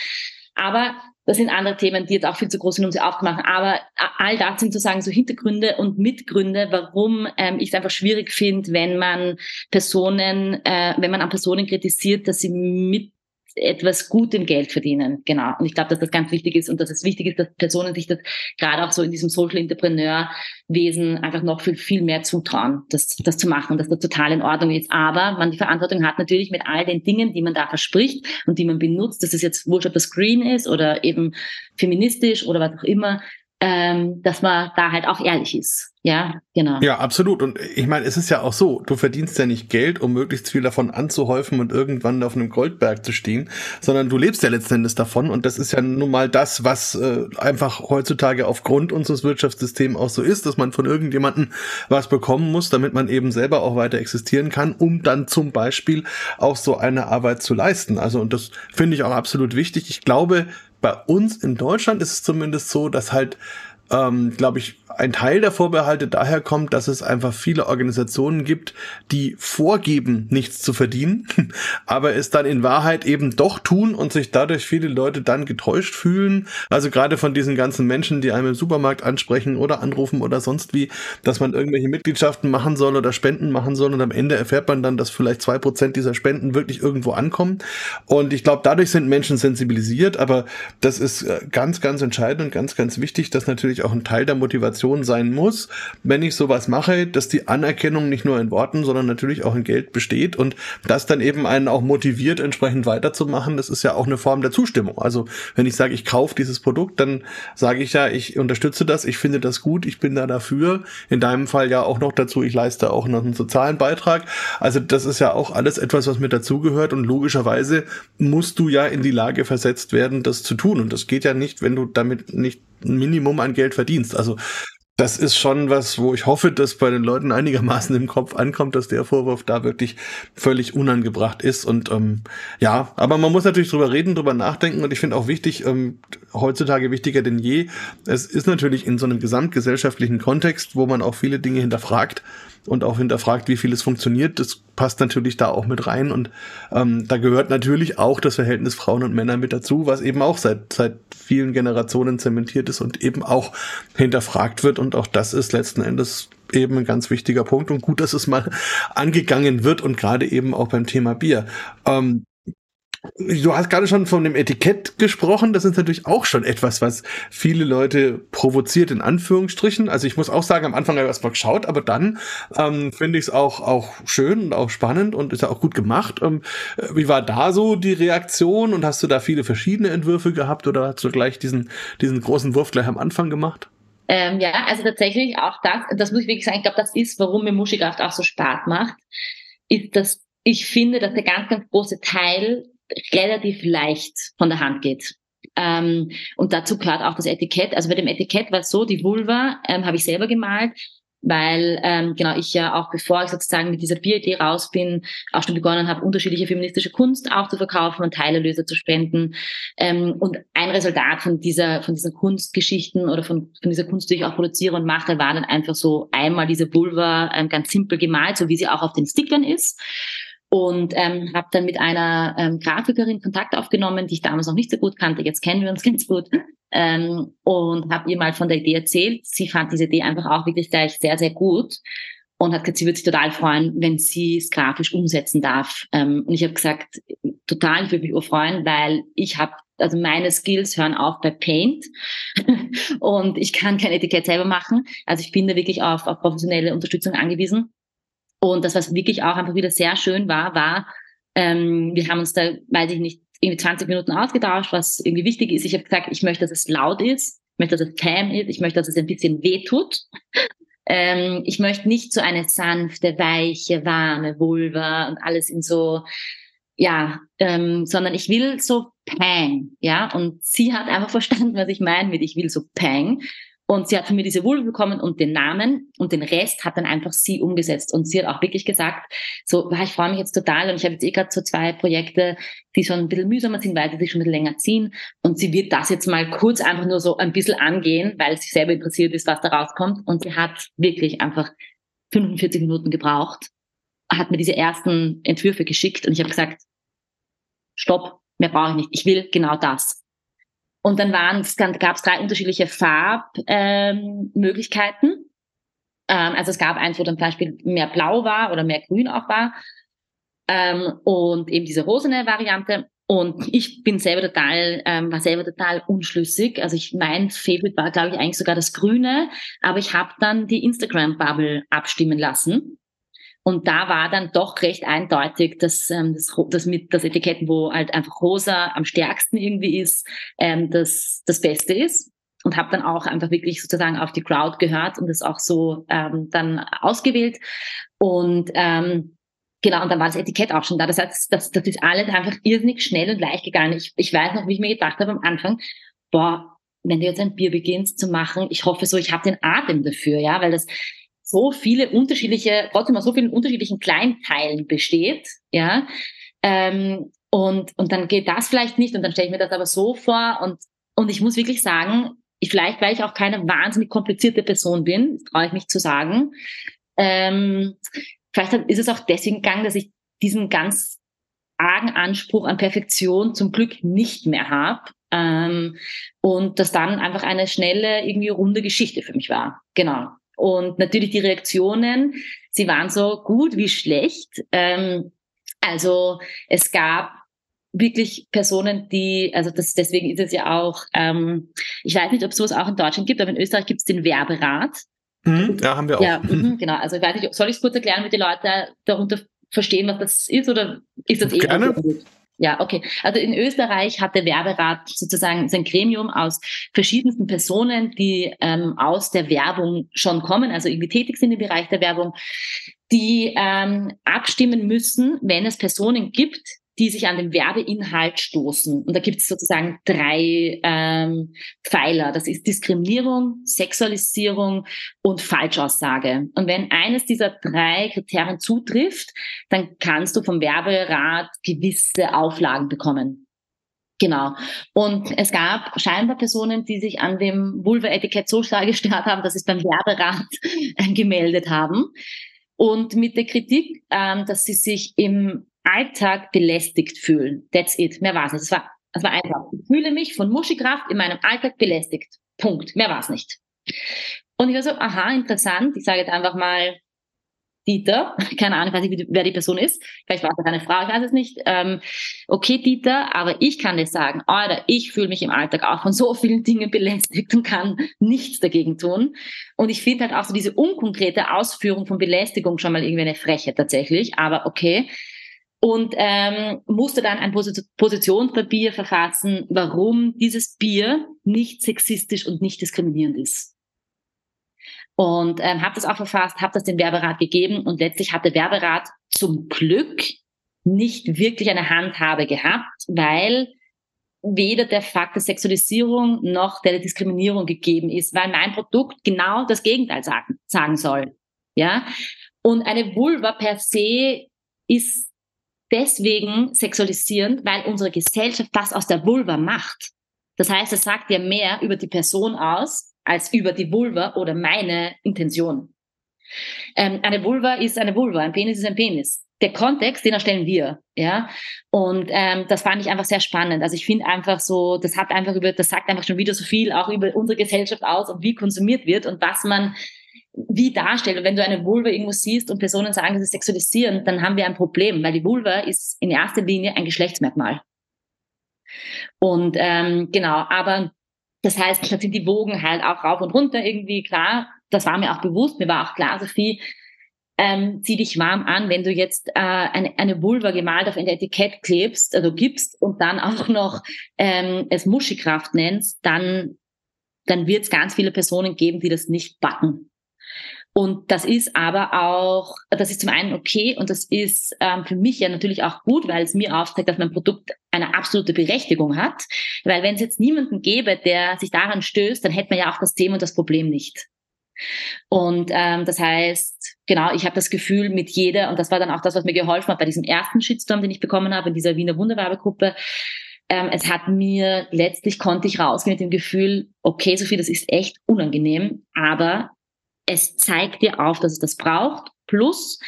C: Aber das sind andere Themen, die jetzt auch viel zu groß sind, um sie aufzumachen. Aber all das sind sozusagen so Hintergründe und Mitgründe, warum ähm, ich es einfach schwierig finde, wenn man Personen, äh, wenn man an Personen kritisiert, dass sie mit etwas gutem Geld verdienen. Genau. Und ich glaube, dass das ganz wichtig ist und dass es wichtig ist, dass Personen sich das gerade auch so in diesem Social Entrepreneur Wesen einfach noch viel, viel mehr zutrauen, das, das zu machen, dass das total in Ordnung ist. Aber man die Verantwortung hat natürlich mit all den Dingen, die man da verspricht und die man benutzt, dass es jetzt wurscht, ob das green ist oder eben feministisch oder was auch immer, ähm, dass man da halt auch ehrlich ist. Ja, genau.
B: Ja, absolut. Und ich meine, es ist ja auch so, du verdienst ja nicht Geld, um möglichst viel davon anzuhäufen und irgendwann auf einem Goldberg zu stehen, sondern du lebst ja letzten Endes davon. Und das ist ja nun mal das, was äh, einfach heutzutage aufgrund unseres Wirtschaftssystems auch so ist, dass man von irgendjemandem was bekommen muss, damit man eben selber auch weiter existieren kann, um dann zum Beispiel auch so eine Arbeit zu leisten. Also, und das finde ich auch absolut wichtig. Ich glaube, bei uns in Deutschland ist es zumindest so, dass halt ähm, glaube ich, ein Teil der Vorbehalte daher kommt, dass es einfach viele Organisationen gibt, die vorgeben, nichts zu verdienen, aber es dann in Wahrheit eben doch tun und sich dadurch viele Leute dann getäuscht fühlen. Also gerade von diesen ganzen Menschen, die einem im Supermarkt ansprechen oder anrufen oder sonst wie, dass man irgendwelche Mitgliedschaften machen soll oder Spenden machen soll und am Ende erfährt man dann, dass vielleicht zwei Prozent dieser Spenden wirklich irgendwo ankommen. Und ich glaube, dadurch sind Menschen sensibilisiert, aber das ist äh, ganz, ganz entscheidend und ganz, ganz wichtig, dass natürlich natürlich auch ein Teil der Motivation sein muss, wenn ich sowas mache, dass die Anerkennung nicht nur in Worten, sondern natürlich auch in Geld besteht und das dann eben einen auch motiviert, entsprechend weiterzumachen. Das ist ja auch eine Form der Zustimmung. Also wenn ich sage, ich kaufe dieses Produkt, dann sage ich ja, ich unterstütze das, ich finde das gut, ich bin da dafür. In deinem Fall ja auch noch dazu, ich leiste auch noch einen sozialen Beitrag. Also das ist ja auch alles etwas, was mit dazugehört und logischerweise musst du ja in die Lage versetzt werden, das zu tun. Und das geht ja nicht, wenn du damit nicht ein Minimum an Geld verdienst. Also das ist schon was, wo ich hoffe, dass bei den Leuten einigermaßen im Kopf ankommt, dass der Vorwurf da wirklich völlig unangebracht ist. Und ähm, ja, aber man muss natürlich drüber reden, drüber nachdenken. Und ich finde auch wichtig, ähm, heutzutage wichtiger denn je, es ist natürlich in so einem gesamtgesellschaftlichen Kontext, wo man auch viele Dinge hinterfragt, und auch hinterfragt, wie viel es funktioniert. Das passt natürlich da auch mit rein und ähm, da gehört natürlich auch das Verhältnis Frauen und Männer mit dazu, was eben auch seit seit vielen Generationen zementiert ist und eben auch hinterfragt wird und auch das ist letzten Endes eben ein ganz wichtiger Punkt und gut, dass es mal angegangen wird und gerade eben auch beim Thema Bier. Ähm, Du hast gerade schon von dem Etikett gesprochen. Das ist natürlich auch schon etwas, was viele Leute provoziert, in Anführungsstrichen. Also ich muss auch sagen, am Anfang habe ich erstmal geschaut, aber dann ähm, finde ich es auch, auch schön und auch spannend und ist ja auch gut gemacht. Ähm, wie war da so die Reaktion und hast du da viele verschiedene Entwürfe gehabt oder hast du gleich diesen, diesen großen Wurf gleich am Anfang gemacht?
C: Ähm, ja, also tatsächlich auch das, das muss ich wirklich sagen, ich glaube, das ist, warum mir Muschikraft auch so Spaß macht, ist, dass ich finde, dass der ganz, ganz große Teil relativ leicht von der Hand geht. Ähm, und dazu gehört auch das Etikett. Also bei dem Etikett war es so, die Vulva ähm, habe ich selber gemalt, weil ähm, genau ich ja auch bevor ich sozusagen mit dieser Bieridee raus bin, auch schon begonnen habe, unterschiedliche feministische Kunst auch zu verkaufen und Teilerlöse zu spenden. Ähm, und ein Resultat von dieser von diesen Kunstgeschichten oder von, von dieser Kunst, die ich auch produziere und mache, war dann einfach so einmal diese Vulva ähm, ganz simpel gemalt, so wie sie auch auf den Stickern ist und ähm, habe dann mit einer ähm, Grafikerin Kontakt aufgenommen, die ich damals noch nicht so gut kannte. Jetzt kennen wir uns ganz gut ähm, und habe ihr mal von der Idee erzählt. Sie fand diese Idee einfach auch wirklich gleich sehr, sehr gut und hat gesagt, sie würde sich total freuen, wenn sie es grafisch umsetzen darf. Ähm, und ich habe gesagt, total, ich würde mich freuen, weil ich habe also meine Skills hören auf bei Paint und ich kann kein Etikett selber machen. Also ich bin da wirklich auf, auf professionelle Unterstützung angewiesen. Und das, was wirklich auch einfach wieder sehr schön war, war, ähm, wir haben uns da, weiß ich nicht, irgendwie 20 Minuten ausgetauscht, was irgendwie wichtig ist. Ich habe gesagt, ich möchte, dass es laut ist, ich möchte, dass es calm ist, ich möchte, dass es ein bisschen wehtut. ähm, ich möchte nicht so eine sanfte, weiche, warme Vulva und alles in so, ja, ähm, sondern ich will so Pang, ja. Und sie hat einfach verstanden, was ich meine mit ich will so Pang. Und sie hat von mir diese Vulva bekommen und den Namen und den Rest hat dann einfach sie umgesetzt. Und sie hat auch wirklich gesagt, so, ich freue mich jetzt total und ich habe jetzt eh gerade so zwei Projekte, die schon ein bisschen mühsamer sind, weil sie sich schon ein bisschen länger ziehen. Und sie wird das jetzt mal kurz einfach nur so ein bisschen angehen, weil sie selber interessiert ist, was da rauskommt. Und sie hat wirklich einfach 45 Minuten gebraucht, hat mir diese ersten Entwürfe geschickt und ich habe gesagt, stopp, mehr brauche ich nicht. Ich will genau das. Und dann waren dann gab es drei unterschiedliche Farbmöglichkeiten. Ähm, ähm, also es gab eins, wo dann zum Beispiel mehr blau war oder mehr grün auch war. Ähm, und eben diese rosene Variante. Und ich bin selber total, ähm, war selber total unschlüssig. Also ich, mein Favorite war, glaube ich, eigentlich sogar das Grüne. Aber ich habe dann die Instagram-Bubble abstimmen lassen. Und da war dann doch recht eindeutig, dass ähm, das, das mit das Etiketten, wo halt einfach rosa am stärksten irgendwie ist, ähm, das das Beste ist. Und habe dann auch einfach wirklich sozusagen auf die Crowd gehört und das auch so ähm, dann ausgewählt. Und ähm, genau, und dann war das Etikett auch schon da. Das heißt, das, das ist alles einfach irrsinnig schnell und leicht gegangen. Ich, ich weiß noch, wie ich mir gedacht habe am Anfang, boah, wenn du jetzt ein Bier beginnst zu machen, ich hoffe so, ich habe den Atem dafür, ja, weil das so viele unterschiedliche, trotzdem aus so vielen unterschiedlichen Kleinteilen besteht, ja. Ähm, und, und dann geht das vielleicht nicht und dann stelle ich mir das aber so vor und, und ich muss wirklich sagen, ich, vielleicht, weil ich auch keine wahnsinnig komplizierte Person bin, traue ich mich zu sagen, ähm, vielleicht ist es auch deswegen gegangen, dass ich diesen ganz argen Anspruch an Perfektion zum Glück nicht mehr habe. Ähm, und das dann einfach eine schnelle, irgendwie runde Geschichte für mich war. Genau. Und natürlich die Reaktionen, sie waren so gut wie schlecht. Ähm, also es gab wirklich Personen, die, also das, deswegen ist es ja auch, ähm, ich weiß nicht, ob es sowas auch in Deutschland gibt, aber in Österreich gibt es den Werberat.
B: Mhm, ja, haben wir auch. Ja,
C: mh, genau. Also ich weiß nicht, soll ich es kurz erklären, damit die Leute darunter verstehen, was das ist, oder ist das eh
B: Gerne.
C: Gut? Ja, okay. Also in Österreich hat der Werberat sozusagen sein Gremium aus verschiedensten Personen, die ähm, aus der Werbung schon kommen, also irgendwie tätig sind im Bereich der Werbung, die ähm, abstimmen müssen, wenn es Personen gibt, die sich an den Werbeinhalt stoßen. Und da gibt es sozusagen drei ähm, Pfeiler. Das ist Diskriminierung, Sexualisierung und Falschaussage. Und wenn eines dieser drei Kriterien zutrifft, dann kannst du vom Werberat gewisse Auflagen bekommen. Genau. Und es gab scheinbar Personen, die sich an dem Vulva-Etikett so stark gestört haben, dass sie es beim Werberat gemeldet haben. Und mit der Kritik, ähm, dass sie sich im Alltag belästigt fühlen. That's it. Mehr war es nicht. Es war, es war einfach. Ich fühle mich von Muschikraft in meinem Alltag belästigt. Punkt. Mehr war es nicht. Und ich war so, aha, interessant. Ich sage jetzt einfach mal Dieter, keine Ahnung, weiß nicht, wer die Person ist, vielleicht war es eine Frau, ich weiß es nicht. Ähm, okay, Dieter, aber ich kann dir sagen, Alter, ich fühle mich im Alltag auch von so vielen Dingen belästigt und kann nichts dagegen tun. Und ich finde halt auch so diese unkonkrete Ausführung von Belästigung schon mal irgendwie eine Freche tatsächlich, aber okay. Und ähm, musste dann ein Positionspapier verfassen, warum dieses Bier nicht sexistisch und nicht diskriminierend ist. Und ähm, habe das auch verfasst, habe das den Werberat gegeben und letztlich hat der Werberat zum Glück nicht wirklich eine Handhabe gehabt, weil weder der Fakt der Sexualisierung noch der Diskriminierung gegeben ist, weil mein Produkt genau das Gegenteil sagen, sagen soll. Ja? Und eine Vulva per se ist deswegen sexualisierend, weil unsere Gesellschaft das aus der Vulva macht. Das heißt, es sagt ja mehr über die Person aus, als über die Vulva oder meine Intention. Ähm, eine Vulva ist eine Vulva, ein Penis ist ein Penis. Der Kontext, den erstellen wir, ja. Und ähm, das fand ich einfach sehr spannend. Also ich finde einfach so, das hat einfach über, das sagt einfach schon wieder so viel auch über unsere Gesellschaft aus und wie konsumiert wird und was man wie darstellt. Und wenn du eine Vulva irgendwo siehst und Personen sagen, das ist sexualisieren, dann haben wir ein Problem, weil die Vulva ist in erster Linie ein Geschlechtsmerkmal. Und ähm, genau, aber das heißt, da sind die Wogen halt auch rauf und runter irgendwie klar. Das war mir auch bewusst. Mir war auch klar, Sophie, ähm, zieh dich warm an, wenn du jetzt äh, eine, eine Vulva gemalt auf ein Etikett klebst, also gibst und dann auch noch ähm, es Muschikraft nennst, dann, dann wird es ganz viele Personen geben, die das nicht backen. Und das ist aber auch, das ist zum einen okay und das ist ähm, für mich ja natürlich auch gut, weil es mir aufzeigt, dass mein Produkt eine absolute Berechtigung hat. Weil wenn es jetzt niemanden gäbe, der sich daran stößt, dann hätte man ja auch das Thema und das Problem nicht. Und ähm, das heißt, genau, ich habe das Gefühl mit jeder, und das war dann auch das, was mir geholfen hat bei diesem ersten Shitstorm, den ich bekommen habe in dieser Wiener Wunderwerbegruppe, ähm, es hat mir letztlich konnte ich rausgehen mit dem Gefühl, okay, Sophie, das ist echt unangenehm, aber es zeigt dir auf, dass es das braucht. Plus,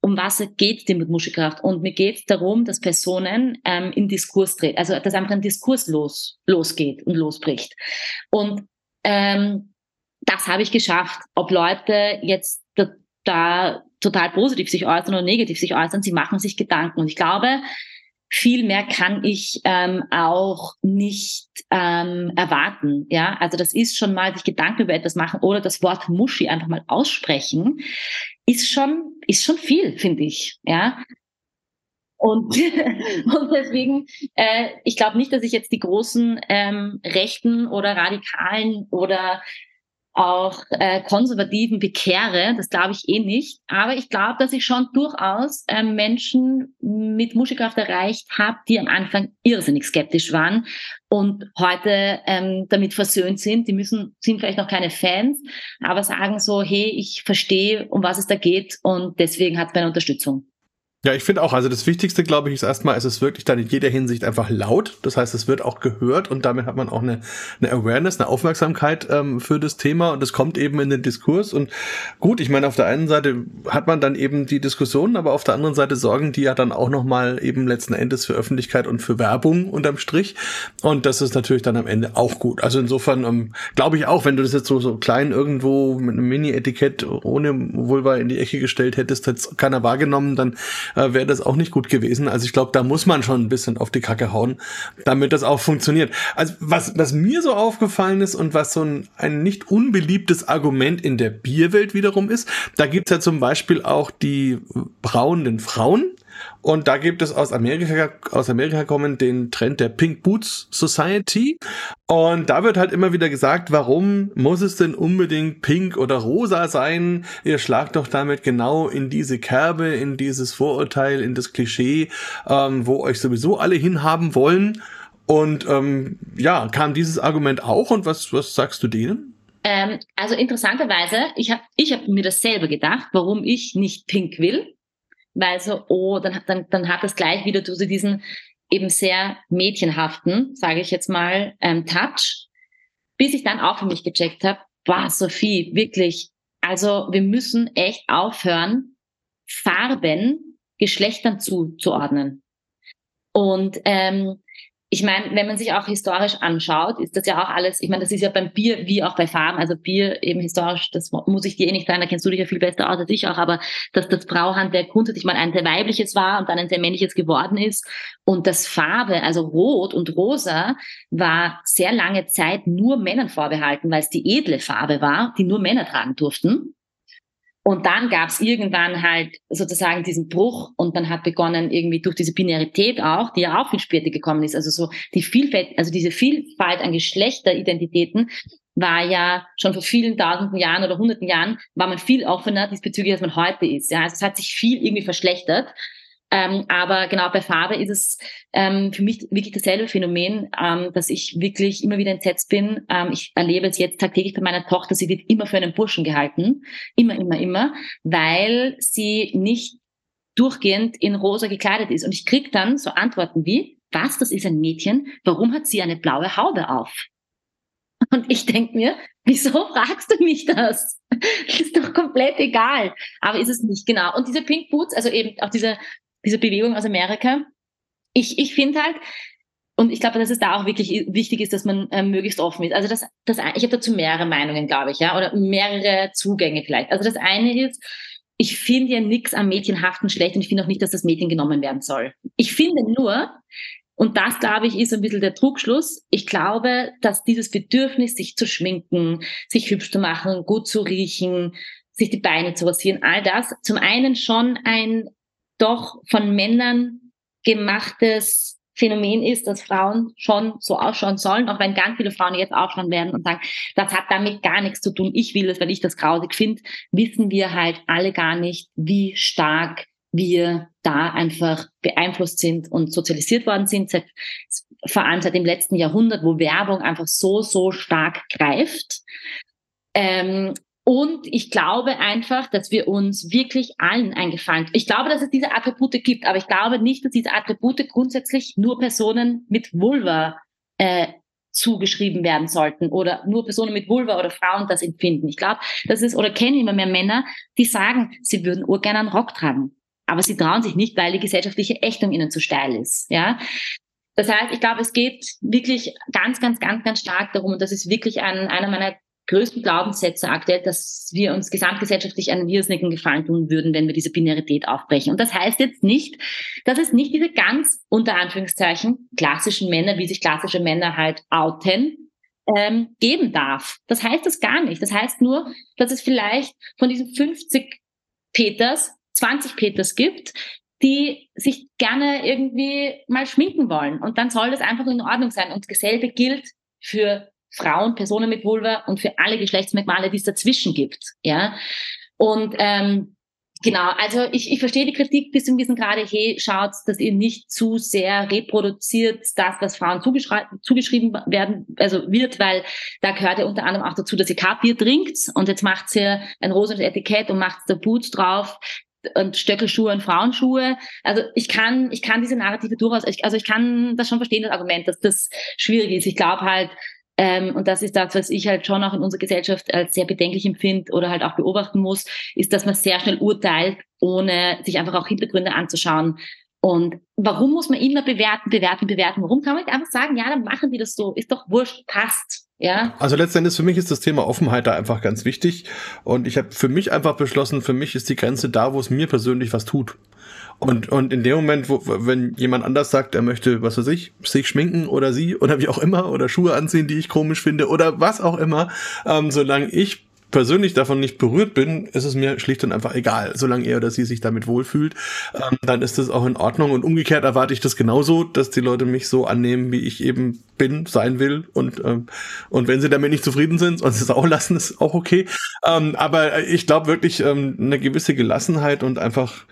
C: um was geht dir mit Muschelkraft? Und mir geht darum, dass Personen ähm, in Diskurs treten, also dass einfach ein Diskurs los, losgeht und losbricht. Und ähm, das habe ich geschafft. Ob Leute jetzt da, da total positiv sich äußern oder negativ sich äußern, sie machen sich Gedanken. Und ich glaube, viel mehr kann ich ähm, auch nicht ähm, erwarten. Ja, also das ist schon mal sich Gedanken über etwas machen oder das Wort Muschi einfach mal aussprechen, ist schon ist schon viel, finde ich. Ja. Und, und deswegen, äh, ich glaube nicht, dass ich jetzt die großen ähm, Rechten oder Radikalen oder auch äh, Konservativen bekehre. Das glaube ich eh nicht. Aber ich glaube, dass ich schon durchaus äh, Menschen mit Muschelkraft erreicht habe, die am Anfang irrsinnig skeptisch waren und heute ähm, damit versöhnt sind. Die müssen, sind vielleicht noch keine Fans, aber sagen so, hey, ich verstehe, um was es da geht und deswegen hat es meine Unterstützung.
B: Ja, ich finde auch, also das Wichtigste, glaube ich, ist erstmal, es ist wirklich dann in jeder Hinsicht einfach laut. Das heißt, es wird auch gehört und damit hat man auch eine, eine Awareness, eine Aufmerksamkeit ähm, für das Thema und es kommt eben in den Diskurs. Und gut, ich meine, auf der einen Seite hat man dann eben die Diskussionen, aber auf der anderen Seite sorgen die ja dann auch nochmal eben letzten Endes für Öffentlichkeit und für Werbung unterm Strich. Und das ist natürlich dann am Ende auch gut. Also insofern ähm, glaube ich auch, wenn du das jetzt so, so klein irgendwo mit einem Mini-Etikett ohne Vulva in die Ecke gestellt hättest, hätte keiner wahrgenommen, dann äh, wäre das auch nicht gut gewesen. Also ich glaube, da muss man schon ein bisschen auf die Kacke hauen, damit das auch funktioniert. Also was, was mir so aufgefallen ist und was so ein, ein nicht unbeliebtes Argument in der Bierwelt wiederum ist, da gibt's ja zum Beispiel auch die brauenden Frauen und da gibt es aus Amerika, aus Amerika kommen den Trend der Pink Boots Society. Und da wird halt immer wieder gesagt, warum muss es denn unbedingt pink oder rosa sein? Ihr schlagt doch damit genau in diese Kerbe, in dieses Vorurteil, in das Klischee, ähm, wo euch sowieso alle hinhaben wollen. Und ähm, ja, kam dieses Argument auch und was, was sagst du denen?
C: Ähm, also interessanterweise, ich habe ich hab mir das selber gedacht, warum ich nicht pink will weil so, oh, dann, dann, dann hat das gleich wieder so diesen eben sehr mädchenhaften, sage ich jetzt mal, ähm, Touch, bis ich dann auch für mich gecheckt habe, war Sophie, wirklich, also wir müssen echt aufhören, Farben Geschlechtern zuzuordnen. Und ähm, ich meine, wenn man sich auch historisch anschaut, ist das ja auch alles, ich meine, das ist ja beim Bier wie auch bei Farben, also Bier eben historisch, das muss ich dir eh nicht sagen, da kennst du dich ja viel besser aus als ich auch, aber dass das Brauhandwerk grundsätzlich mal ein sehr weibliches war und dann ein sehr männliches geworden ist und das Farbe, also Rot und Rosa, war sehr lange Zeit nur Männern vorbehalten, weil es die edle Farbe war, die nur Männer tragen durften. Und dann gab es irgendwann halt sozusagen diesen Bruch und dann hat begonnen irgendwie durch diese Binarität auch, die ja auch viel später gekommen ist, also so die Vielfalt, also diese Vielfalt an Geschlechteridentitäten war ja schon vor vielen tausenden Jahren oder hunderten Jahren war man viel offener diesbezüglich, als man heute ist. Ja, also es hat sich viel irgendwie verschlechtert. Ähm, aber genau bei Farbe ist es ähm, für mich wirklich dasselbe Phänomen, ähm, dass ich wirklich immer wieder entsetzt bin. Ähm, ich erlebe es jetzt tagtäglich bei meiner Tochter, sie wird immer für einen Burschen gehalten. Immer, immer, immer, weil sie nicht durchgehend in rosa gekleidet ist. Und ich krieg dann so Antworten wie, was, das ist ein Mädchen, warum hat sie eine blaue Haube auf? Und ich denke mir, wieso fragst du mich? Das ist doch komplett egal. Aber ist es nicht, genau. Und diese Pink Boots, also eben auch diese diese Bewegung aus Amerika. Ich, ich finde halt, und ich glaube, dass es da auch wirklich wichtig ist, dass man äh, möglichst offen ist. Also das, das, ich habe dazu mehrere Meinungen, glaube ich, ja, oder mehrere Zugänge vielleicht. Also das eine ist, ich finde ja nichts am Mädchenhaften schlecht und ich finde auch nicht, dass das Mädchen genommen werden soll. Ich finde nur, und das, glaube ich, ist ein bisschen der Trugschluss. Ich glaube, dass dieses Bedürfnis, sich zu schminken, sich hübsch zu machen, gut zu riechen, sich die Beine zu rasieren, all das zum einen schon ein doch von Männern gemachtes Phänomen ist, dass Frauen schon so ausschauen sollen, auch wenn ganz viele Frauen jetzt aufschauen werden und sagen, das hat damit gar nichts zu tun, ich will das, weil ich das grausig finde, wissen wir halt alle gar nicht, wie stark wir da einfach beeinflusst sind und sozialisiert worden sind, seit, vor allem seit dem letzten Jahrhundert, wo Werbung einfach so, so stark greift. Ähm, und ich glaube einfach, dass wir uns wirklich allen eingefallen. Ich glaube, dass es diese Attribute gibt, aber ich glaube nicht, dass diese Attribute grundsätzlich nur Personen mit Vulva äh, zugeschrieben werden sollten oder nur Personen mit Vulva oder Frauen das empfinden. Ich glaube, das ist oder kenne immer mehr Männer, die sagen, sie würden urgern einen Rock tragen, aber sie trauen sich nicht, weil die gesellschaftliche Ächtung ihnen zu steil ist. Ja, das heißt, ich glaube, es geht wirklich ganz, ganz, ganz, ganz stark darum, und das ist wirklich ein, einer meiner größten Glaubenssätze aktuell, dass wir uns gesamtgesellschaftlich einen irrsinnigen Gefallen tun würden, wenn wir diese Binarität aufbrechen. Und das heißt jetzt nicht, dass es nicht diese ganz unter Anführungszeichen klassischen Männer, wie sich klassische Männer halt outen, ähm, geben darf. Das heißt das gar nicht. Das heißt nur, dass es vielleicht von diesen 50 Peters 20 Peters gibt, die sich gerne irgendwie mal schminken wollen. Und dann soll das einfach in Ordnung sein. Und dasselbe gilt für Frauen, Personen mit Vulva und für alle Geschlechtsmerkmale, die es dazwischen gibt. Ja. Und ähm, Genau, also ich, ich verstehe die Kritik bis zum gewissen Grade, hey, schaut, dass ihr nicht zu sehr reproduziert das, was Frauen zugeschrieben werden, also wird, weil da gehört ja unter anderem auch dazu, dass ihr Kaffee trinkt und jetzt macht sie ein rosanes Etikett und macht da Boots drauf und Stöckelschuhe und Frauenschuhe. Also ich kann, ich kann diese Narrative durchaus, also ich kann das schon verstehen, das Argument, dass das schwierig ist. Ich glaube halt, ähm, und das ist das, was ich halt schon auch in unserer Gesellschaft als sehr bedenklich empfinde oder halt auch beobachten muss, ist, dass man sehr schnell urteilt, ohne sich einfach auch Hintergründe anzuschauen. Und warum muss man immer bewerten, bewerten, bewerten? Warum kann man nicht einfach sagen, ja, dann machen die das so, ist doch wurscht, passt. Ja.
B: Also letztendlich für mich ist das Thema Offenheit da einfach ganz wichtig. Und ich habe für mich einfach beschlossen, für mich ist die Grenze da, wo es mir persönlich was tut. Und, und in dem Moment, wo, wenn jemand anders sagt, er möchte, was weiß ich, sich schminken oder sie oder wie auch immer oder Schuhe anziehen, die ich komisch finde oder was auch immer, ähm, solange ich persönlich davon nicht berührt bin, ist es mir schlicht und einfach egal. Solange er oder sie sich damit wohlfühlt, ähm, dann ist das auch in Ordnung. Und umgekehrt erwarte ich das genauso, dass die Leute mich so annehmen, wie ich eben bin, sein will. Und, ähm, und wenn sie damit nicht zufrieden sind und es auch lassen, ist auch okay. Ähm, aber ich glaube wirklich ähm, eine gewisse Gelassenheit und einfach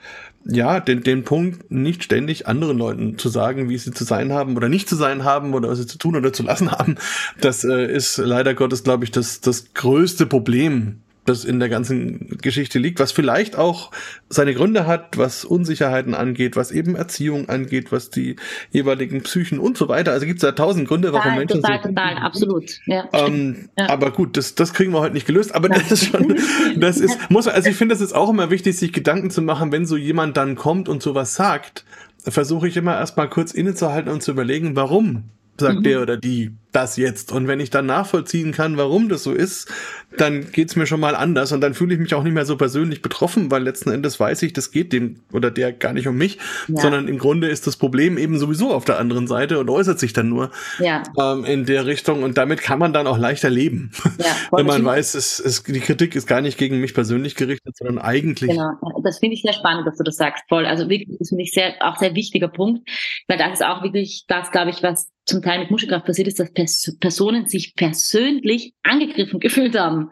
B: ja, den, den Punkt, nicht ständig anderen Leuten zu sagen, wie sie zu sein haben oder nicht zu sein haben oder was sie zu tun oder zu lassen haben, das äh, ist leider Gottes, glaube ich, das, das größte Problem das in der ganzen Geschichte liegt, was vielleicht auch seine Gründe hat, was Unsicherheiten angeht, was eben Erziehung angeht, was die jeweiligen Psychen und so weiter. Also gibt es da tausend Gründe, warum
C: total,
B: Menschen
C: total,
B: so
C: total, absolut. Ja,
B: ähm, ja. Aber gut, das, das kriegen wir heute nicht gelöst. Aber das ist schon, das ist, muss, also ich finde, das ist auch immer wichtig, sich Gedanken zu machen, wenn so jemand dann kommt und sowas sagt, versuche ich immer erstmal kurz innezuhalten und zu überlegen, warum sagt mhm. der oder die das jetzt. Und wenn ich dann nachvollziehen kann, warum das so ist, dann geht's mir schon mal anders und dann fühle ich mich auch nicht mehr so persönlich betroffen, weil letzten Endes weiß ich, das geht dem oder der gar nicht um mich, ja. sondern im Grunde ist das Problem eben sowieso auf der anderen Seite und äußert sich dann nur ja. ähm, in der Richtung und damit kann man dann auch leichter leben, ja, wenn man weiß, es, es, die Kritik ist gar nicht gegen mich persönlich gerichtet, sondern eigentlich.
C: Genau, das finde ich sehr spannend, dass du das sagst, voll. Also wirklich, das finde ich sehr, auch sehr wichtiger Punkt, weil das ist auch wirklich das, glaube ich, was zum Teil mit Muschelkraft passiert ist, dass Pers Personen sich persönlich angegriffen gefühlt haben.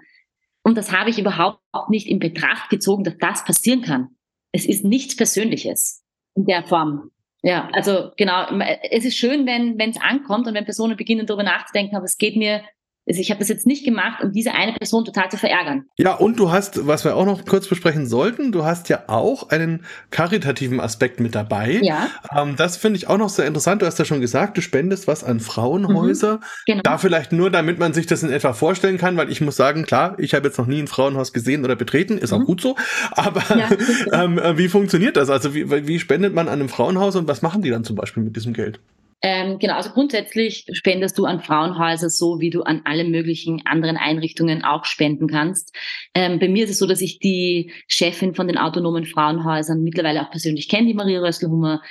C: Und das habe ich überhaupt nicht in Betracht gezogen, dass das passieren kann. Es ist nichts Persönliches in der Form. Ja, also genau. Es ist schön, wenn es ankommt und wenn Personen beginnen darüber nachzudenken, aber es geht mir ich habe das jetzt nicht gemacht, um diese eine Person total zu verärgern.
B: Ja, und du hast, was wir auch noch kurz besprechen sollten, du hast ja auch einen karitativen Aspekt mit dabei. Ja. Ähm, das finde ich auch noch sehr interessant. Du hast ja schon gesagt, du spendest was an Frauenhäuser. Mhm, genau. Da vielleicht nur, damit man sich das in etwa vorstellen kann, weil ich muss sagen, klar, ich habe jetzt noch nie ein Frauenhaus gesehen oder betreten, ist mhm. auch gut so. Aber ja, ähm, wie funktioniert das? Also wie, wie spendet man an einem Frauenhaus und was machen die dann zum Beispiel mit diesem Geld?
C: Ähm, genau, also grundsätzlich spendest du an Frauenhäuser so, wie du an alle möglichen anderen Einrichtungen auch spenden kannst. Ähm, bei mir ist es so, dass ich die Chefin von den autonomen Frauenhäusern mittlerweile auch persönlich kenne, die Maria Rösselhummer.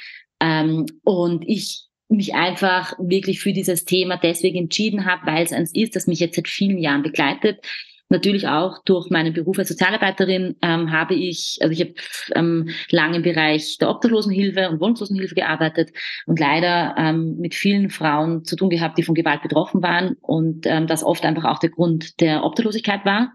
C: Ähm, und ich mich einfach wirklich für dieses Thema deswegen entschieden habe, weil es eins ist, das mich jetzt seit vielen Jahren begleitet. Natürlich auch durch meinen Beruf als Sozialarbeiterin ähm, habe ich, also ich habe ähm, lange im Bereich der Obdachlosenhilfe und Wohnungslosenhilfe gearbeitet und leider ähm, mit vielen Frauen zu tun gehabt, die von Gewalt betroffen waren und ähm, das oft einfach auch der Grund der Obdachlosigkeit war.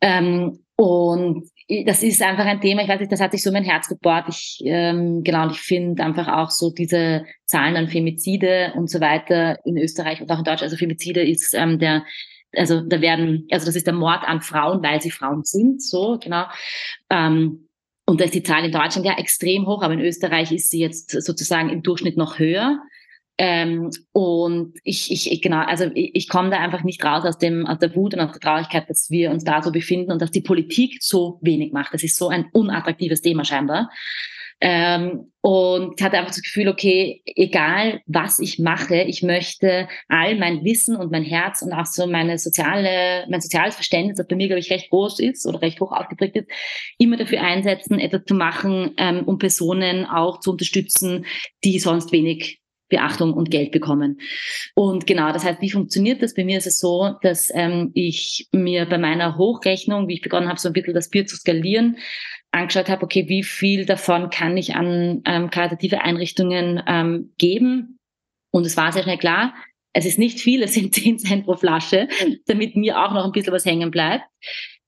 C: Ähm, und das ist einfach ein Thema, ich weiß nicht, das hat sich so mein Herz gebohrt. Ich, ähm, genau, und ich finde einfach auch so diese Zahlen an Femizide und so weiter in Österreich und auch in Deutschland. Also Femizide ist ähm, der also da werden, also das ist der Mord an Frauen, weil sie Frauen sind, so, genau. Ähm, und da ist die Zahl in Deutschland ja extrem hoch, aber in Österreich ist sie jetzt sozusagen im Durchschnitt noch höher. Ähm, und ich, ich, genau, also ich, ich komme da einfach nicht raus aus dem, aus der Wut und aus der Traurigkeit, dass wir uns da so befinden und dass die Politik so wenig macht. Das ist so ein unattraktives Thema scheinbar. Ähm, und hatte einfach das Gefühl, okay, egal was ich mache, ich möchte all mein Wissen und mein Herz und auch so meine soziale, mein soziales Verständnis, das bei mir, glaube ich, recht groß ist oder recht hoch ausgeprägt ist, immer dafür einsetzen, etwas zu machen, ähm, um Personen auch zu unterstützen, die sonst wenig Beachtung und Geld bekommen. Und genau, das heißt, wie funktioniert das? Bei mir ist es so, dass ähm, ich mir bei meiner Hochrechnung, wie ich begonnen habe, so ein bisschen das Bier zu skalieren, angeschaut habe, okay, wie viel davon kann ich an ähm, karitative Einrichtungen ähm, geben? Und es war sehr schnell klar, es ist nicht viel, es sind 10 Cent pro Flasche, damit mir auch noch ein bisschen was hängen bleibt.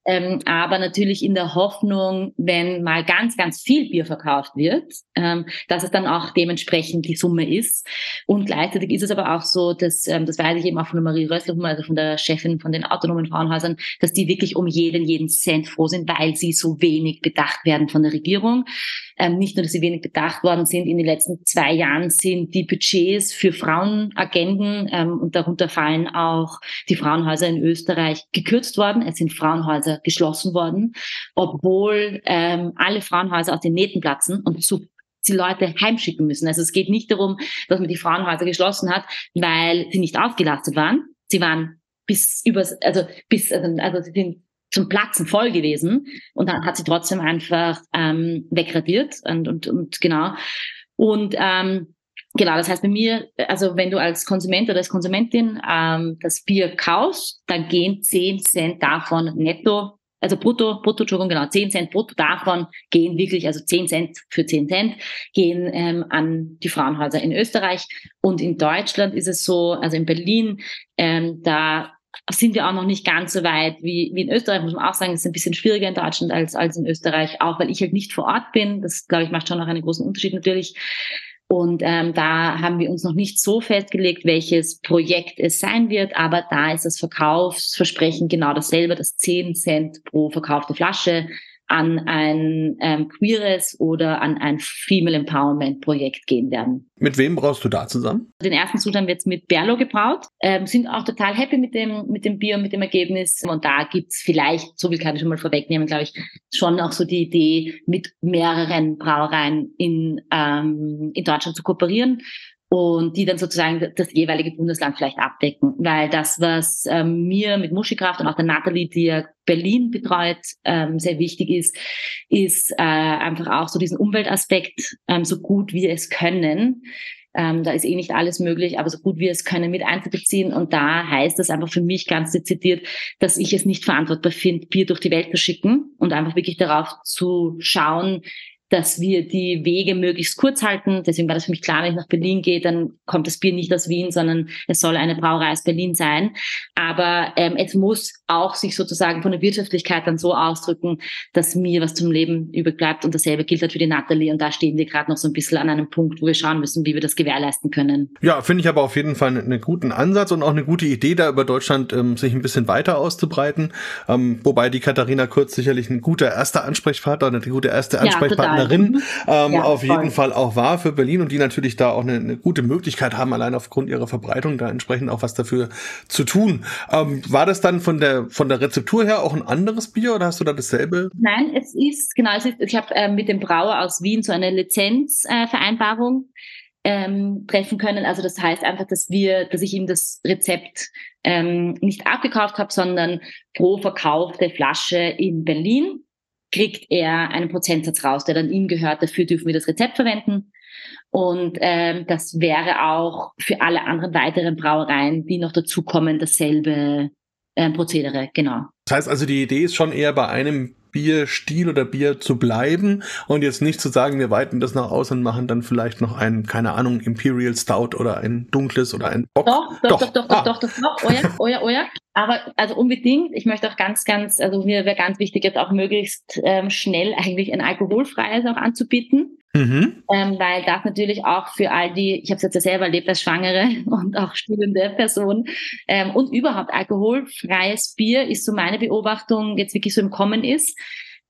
C: Ähm, aber natürlich in der Hoffnung, wenn mal ganz, ganz viel Bier verkauft wird, ähm, dass es dann auch dementsprechend die Summe ist. Und gleichzeitig ist es aber auch so, dass, ähm, das weiß ich eben auch von der Marie Rössler, also von der Chefin von den autonomen Frauenhäusern, dass die wirklich um jeden, jeden Cent froh sind, weil sie so wenig bedacht werden von der Regierung. Ähm, nicht nur, dass sie wenig bedacht worden sind, in den letzten zwei Jahren sind die Budgets für Frauenagenden ähm, und darunter fallen auch die Frauenhäuser in Österreich gekürzt worden. Es sind Frauenhäuser geschlossen worden, obwohl ähm, alle Frauenhäuser aus den Nähten platzen und zu die Leute heimschicken müssen. Also es geht nicht darum, dass man die Frauenhäuser geschlossen hat, weil sie nicht ausgelastet waren. Sie waren bis über, also bis, also, also sie sind zum Platzen voll gewesen und dann hat sie trotzdem einfach ähm, wegradiert und, und, und genau. Und ähm, genau, das heißt bei mir, also wenn du als Konsument oder als Konsumentin ähm, das Bier kaufst, dann gehen 10 Cent davon netto, also brutto, brutto, Entschuldigung, genau, 10 Cent brutto davon gehen wirklich, also 10 Cent für 10 Cent, gehen ähm, an die Frauenhäuser in Österreich. Und in Deutschland ist es so, also in Berlin, ähm, da sind wir auch noch nicht ganz so weit wie, wie in Österreich, muss man auch sagen, es ist ein bisschen schwieriger in Deutschland als, als in Österreich, auch weil ich halt nicht vor Ort bin. Das, glaube ich, macht schon noch einen großen Unterschied natürlich. Und ähm, da haben wir uns noch nicht so festgelegt, welches Projekt es sein wird, aber da ist das Verkaufsversprechen genau dasselbe, das 10 Cent pro verkaufte Flasche an ein ähm, queeres oder an ein Female Empowerment Projekt gehen werden.
B: Mit wem brauchst du da zusammen?
C: Den ersten Zug haben wir jetzt mit Berlo gebraut, ähm, sind auch total happy mit dem, mit dem Bier und mit dem Ergebnis. Und da gibt's vielleicht, so viel kann ich schon mal vorwegnehmen, glaube ich, schon auch so die Idee, mit mehreren Brauereien in, ähm, in Deutschland zu kooperieren und die dann sozusagen das jeweilige Bundesland vielleicht abdecken. Weil das, was ähm, mir mit Muschikraft und auch der Nathalie, die ja Berlin betreut, ähm, sehr wichtig ist, ist äh, einfach auch so diesen Umweltaspekt ähm, so gut wir es können. Ähm, da ist eh nicht alles möglich, aber so gut wir es können mit einzubeziehen. Und da heißt das einfach für mich ganz dezidiert, dass ich es nicht verantwortbar finde, Bier durch die Welt zu schicken und einfach wirklich darauf zu schauen, dass wir die Wege möglichst kurz halten. Deswegen war das für mich klar, wenn ich nach Berlin gehe, dann kommt das Bier nicht aus Wien, sondern es soll eine Brauerei aus Berlin sein. Aber ähm, es muss auch sich sozusagen von der Wirtschaftlichkeit dann so ausdrücken, dass mir was zum Leben übrig bleibt. Und dasselbe gilt halt für die Natalie. Und da stehen wir gerade noch so ein bisschen an einem Punkt, wo wir schauen müssen, wie wir das gewährleisten können.
B: Ja, finde ich aber auf jeden Fall einen guten Ansatz und auch eine gute Idee, da über Deutschland ähm, sich ein bisschen weiter auszubreiten. Ähm, wobei die Katharina Kurz sicherlich ein guter erster Ansprechpartner, eine gute erste Ansprechpartnerin Partnerin ähm, ja, auf jeden Fall auch war für Berlin und die natürlich da auch eine, eine, gute Möglichkeit haben, allein aufgrund ihrer Verbreitung da entsprechend auch was dafür zu tun. Ähm, war das dann von der von der Rezeptur her auch ein anderes Bier oder hast du da dasselbe?
C: Nein, es ist genau, es ist, ich habe äh, mit dem Brauer aus Wien so eine Lizenzvereinbarung äh, ähm, treffen können. Also das heißt einfach, dass wir, dass ich ihm das Rezept ähm, nicht abgekauft habe, sondern pro verkaufte Flasche in Berlin kriegt er einen Prozentsatz raus, der dann ihm gehört. Dafür dürfen wir das Rezept verwenden. Und ähm, das wäre auch für alle anderen weiteren Brauereien, die noch dazukommen, dasselbe äh, Prozedere, genau.
B: Das heißt also, die Idee ist schon eher bei einem Bierstil oder Bier zu bleiben und jetzt nicht zu sagen, wir weiten das noch aus und machen dann vielleicht noch ein, keine Ahnung, Imperial Stout oder ein dunkles oder ein
C: Bock. Doch, doch, doch, doch, doch, ah. doch, doch, doch, oh ja, oh ja. Aber also unbedingt, ich möchte auch ganz, ganz, also mir wäre ganz wichtig, jetzt auch möglichst ähm, schnell eigentlich ein alkoholfreies auch anzubieten. Mhm. Ähm, weil das natürlich auch für all die, ich habe es jetzt ja selber erlebt als Schwangere und auch stillende Person ähm, und überhaupt alkoholfreies Bier ist so meine Beobachtung jetzt wirklich so im Kommen ist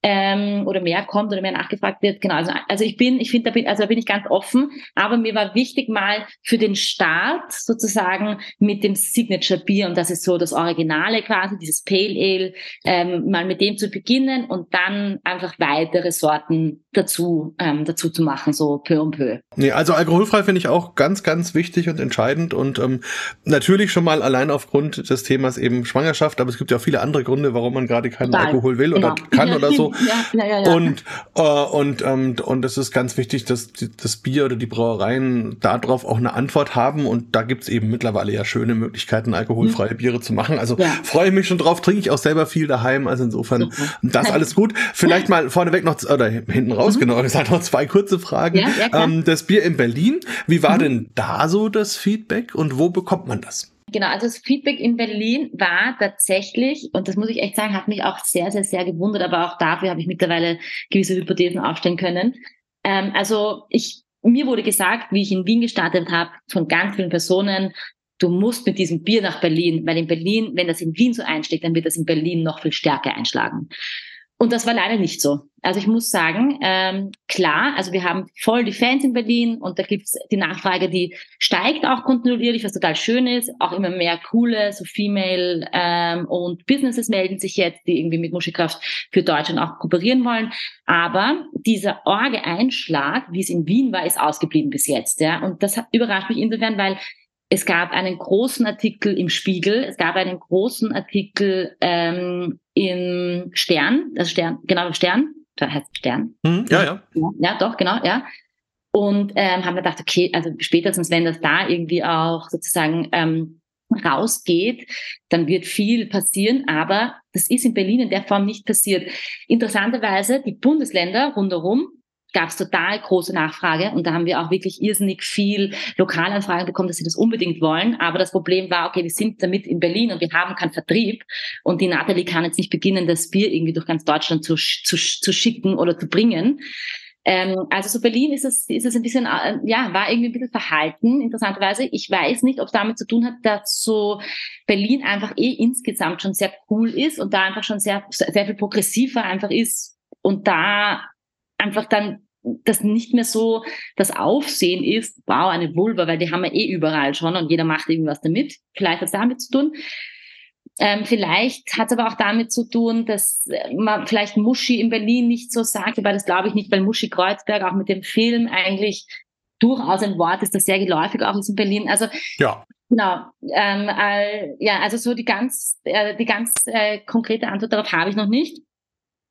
C: ähm, oder mehr kommt oder mehr nachgefragt wird. Genau, also, also ich bin, ich finde, da bin, also da bin ich ganz offen, aber mir war wichtig mal für den Start sozusagen mit dem Signature Bier und das ist so das Originale quasi, dieses Pale Ale, ähm, mal mit dem zu beginnen und dann einfach weitere Sorten dazu, ähm, dazu zu machen, so peu und peu.
B: Nee, also alkoholfrei finde ich auch ganz, ganz wichtig und entscheidend und ähm, natürlich schon mal allein aufgrund des Themas eben Schwangerschaft, aber es gibt ja auch viele andere Gründe, warum man gerade keinen Total. Alkohol will genau. oder kann oder so. Ja, ja, ja, und äh, und ähm, und es ist ganz wichtig, dass die, das Bier oder die Brauereien darauf auch eine Antwort haben und da gibt's eben mittlerweile ja schöne Möglichkeiten, alkoholfreie mhm. Biere zu machen. Also ja. freue ich mich schon drauf, trinke ich auch selber viel daheim, also insofern Super. das alles gut. Vielleicht mal vorneweg noch oder hinten raus, mhm. genau, gesagt noch zwei kurze Fragen. Ja, ja, ähm, das Bier in Berlin, wie war mhm. denn da so das Feedback und wo bekommt man das?
C: Genau, also das Feedback in Berlin war tatsächlich, und das muss ich echt sagen, hat mich auch sehr, sehr, sehr gewundert, aber auch dafür habe ich mittlerweile gewisse Hypothesen aufstellen können. Ähm, also ich, mir wurde gesagt, wie ich in Wien gestartet habe, von ganz vielen Personen, du musst mit diesem Bier nach Berlin, weil in Berlin, wenn das in Wien so einschlägt, dann wird das in Berlin noch viel stärker einschlagen. Und das war leider nicht so. Also ich muss sagen, ähm, klar, also wir haben voll die Fans in Berlin und da gibt's die Nachfrage, die steigt auch kontinuierlich, was total schön ist. Auch immer mehr coole, so Female ähm, und Businesses melden sich jetzt, die irgendwie mit Muschelkraft für Deutschland auch kooperieren wollen. Aber dieser Orge-Einschlag, wie es in Wien war, ist ausgeblieben bis jetzt. Ja, und das überrascht mich insofern, weil es gab einen großen Artikel im Spiegel, es gab einen großen Artikel ähm, im Stern, das Stern, genau im Stern, da heißt Stern.
B: Hm, ja, ja,
C: ja. Ja, doch, genau, ja. Und ähm, haben wir gedacht, okay, also spätestens wenn das da irgendwie auch sozusagen ähm, rausgeht, dann wird viel passieren, aber das ist in Berlin in der Form nicht passiert. Interessanterweise, die Bundesländer rundherum gab es total große Nachfrage und da haben wir auch wirklich irrsinnig viel Lokalanfragen bekommen, dass sie das unbedingt wollen. Aber das Problem war, okay, wir sind damit in Berlin und wir haben keinen Vertrieb und die Nathalie kann jetzt nicht beginnen, das Bier irgendwie durch ganz Deutschland zu, zu, zu schicken oder zu bringen. Ähm, also so Berlin ist es, ist es ein bisschen, äh, ja, war irgendwie ein bisschen verhalten, interessanterweise. Ich weiß nicht, ob es damit zu tun hat, dass so Berlin einfach eh insgesamt schon sehr cool ist und da einfach schon sehr, sehr viel progressiver einfach ist und da einfach dann das nicht mehr so das Aufsehen ist, wow, eine Vulva, weil die haben wir eh überall schon und jeder macht irgendwas damit. Vielleicht hat es damit zu tun. Ähm, vielleicht hat es aber auch damit zu tun, dass man vielleicht Muschi in Berlin nicht so sagt, aber das glaube ich nicht, weil Muschi Kreuzberg auch mit dem Film eigentlich durchaus ein Wort ist, das sehr geläufig auch ist in Berlin. Also
B: ja.
C: Genau. Ähm, äh, ja, also so die ganz, äh, die ganz äh, konkrete Antwort darauf habe ich noch nicht.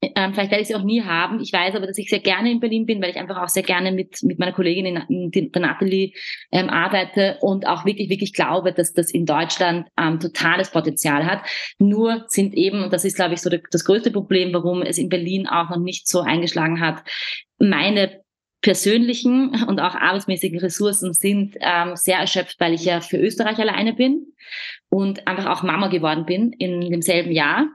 C: Ähm, vielleicht werde ich sie auch nie haben. Ich weiß aber, dass ich sehr gerne in Berlin bin, weil ich einfach auch sehr gerne mit, mit meiner Kollegin, in, der Nathalie, ähm, arbeite und auch wirklich, wirklich glaube, dass das in Deutschland ähm, totales Potenzial hat. Nur sind eben, und das ist, glaube ich, so das größte Problem, warum es in Berlin auch noch nicht so eingeschlagen hat, meine persönlichen und auch arbeitsmäßigen Ressourcen sind ähm, sehr erschöpft, weil ich ja für Österreich alleine bin und einfach auch Mama geworden bin in demselben Jahr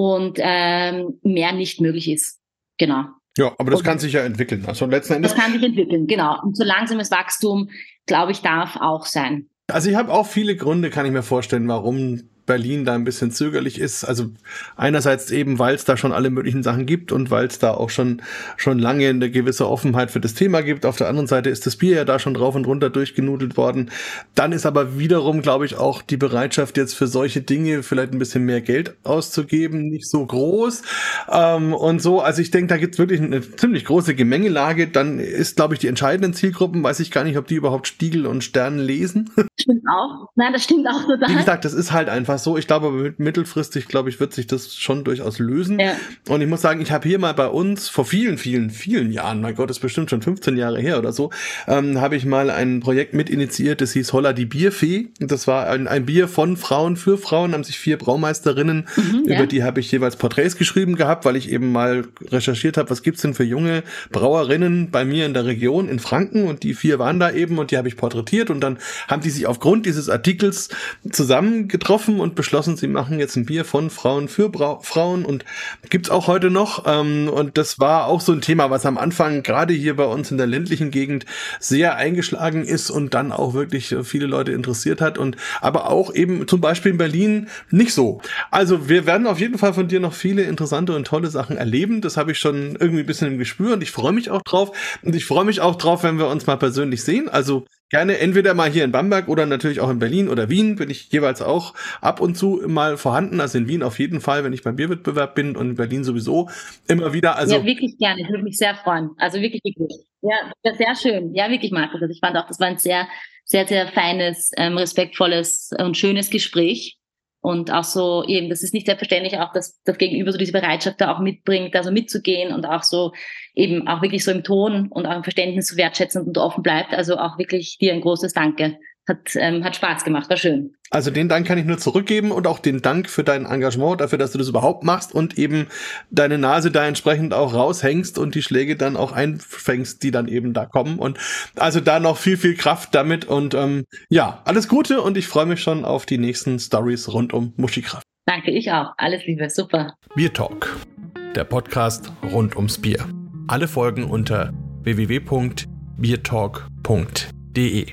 C: und ähm, mehr nicht möglich ist. Genau.
B: Ja, aber das und, kann sich ja entwickeln. Also letzten Endes.
C: Das kann sich entwickeln, genau. Und so langsames Wachstum, glaube ich, darf auch sein.
B: Also ich habe auch viele Gründe, kann ich mir vorstellen, warum Berlin da ein bisschen zögerlich ist. Also einerseits eben, weil es da schon alle möglichen Sachen gibt und weil es da auch schon, schon lange eine gewisse Offenheit für das Thema gibt. Auf der anderen Seite ist das Bier ja da schon drauf und runter durchgenudelt worden. Dann ist aber wiederum, glaube ich, auch die Bereitschaft jetzt für solche Dinge vielleicht ein bisschen mehr Geld auszugeben nicht so groß. Ähm, und so, also ich denke, da gibt es wirklich eine ziemlich große Gemengelage. Dann ist, glaube ich, die entscheidenden Zielgruppen, weiß ich gar nicht, ob die überhaupt Stiegel und Sternen lesen.
C: Stimmt auch. Nein, das stimmt auch total.
B: Wie gesagt, das ist halt einfach so. Ich glaube, mittelfristig, glaube ich, wird sich das schon durchaus lösen. Ja. Und ich muss sagen, ich habe hier mal bei uns vor vielen, vielen, vielen Jahren, mein Gott, das ist bestimmt schon 15 Jahre her oder so, ähm, habe ich mal ein Projekt mit initiiert, das hieß Holla die Bierfee. Das war ein, ein Bier von Frauen für Frauen, haben sich vier Braumeisterinnen, mhm, über ja. die habe ich jeweils Porträts geschrieben gehabt, weil ich eben mal recherchiert habe, was gibt's denn für junge Brauerinnen bei mir in der Region in Franken und die vier waren da eben und die habe ich porträtiert und dann haben die sich aufgrund dieses Artikels zusammengetroffen und beschlossen, sie machen jetzt ein Bier von Frauen für Bra Frauen und gibt's auch heute noch. Ähm, und das war auch so ein Thema, was am Anfang gerade hier bei uns in der ländlichen Gegend sehr eingeschlagen ist und dann auch wirklich viele Leute interessiert hat und aber auch eben zum Beispiel in Berlin nicht so. Also wir werden auf jeden Fall von dir noch viele interessante und tolle Sachen erleben. Das habe ich schon irgendwie ein bisschen im Gespür und ich freue mich auch drauf. Und ich freue mich auch drauf, wenn wir uns mal persönlich sehen. Also gerne entweder mal hier in Bamberg oder natürlich auch in Berlin oder Wien bin ich jeweils auch ab und zu mal vorhanden. Also in Wien auf jeden Fall, wenn ich beim Bierwettbewerb bin und in Berlin sowieso immer wieder. Also
C: ja, wirklich gerne. Ich würde mich sehr freuen. Also wirklich, wirklich. Ja, sehr schön. Ja, wirklich, Markus. Also ich fand auch, das war ein sehr, sehr, sehr feines, ähm, respektvolles und schönes Gespräch. Und auch so eben, das ist nicht selbstverständlich auch, dass das Gegenüber so diese Bereitschaft da auch mitbringt, also mitzugehen und auch so eben auch wirklich so im Ton und auch im Verständnis so wertschätzend und offen bleibt. Also auch wirklich dir ein großes Danke. Hat, ähm, hat Spaß gemacht, war schön.
B: Also den Dank kann ich nur zurückgeben und auch den Dank für dein Engagement, dafür, dass du das überhaupt machst und eben deine Nase da entsprechend auch raushängst und die Schläge dann auch einfängst, die dann eben da kommen. Und also da noch viel, viel Kraft damit und ähm, ja, alles Gute und ich freue mich schon auf die nächsten Stories rund um Muschikraft.
C: Danke, ich auch. Alles Liebe, super.
B: Bier Talk, der Podcast rund ums Bier. Alle Folgen unter www.biertalk.de.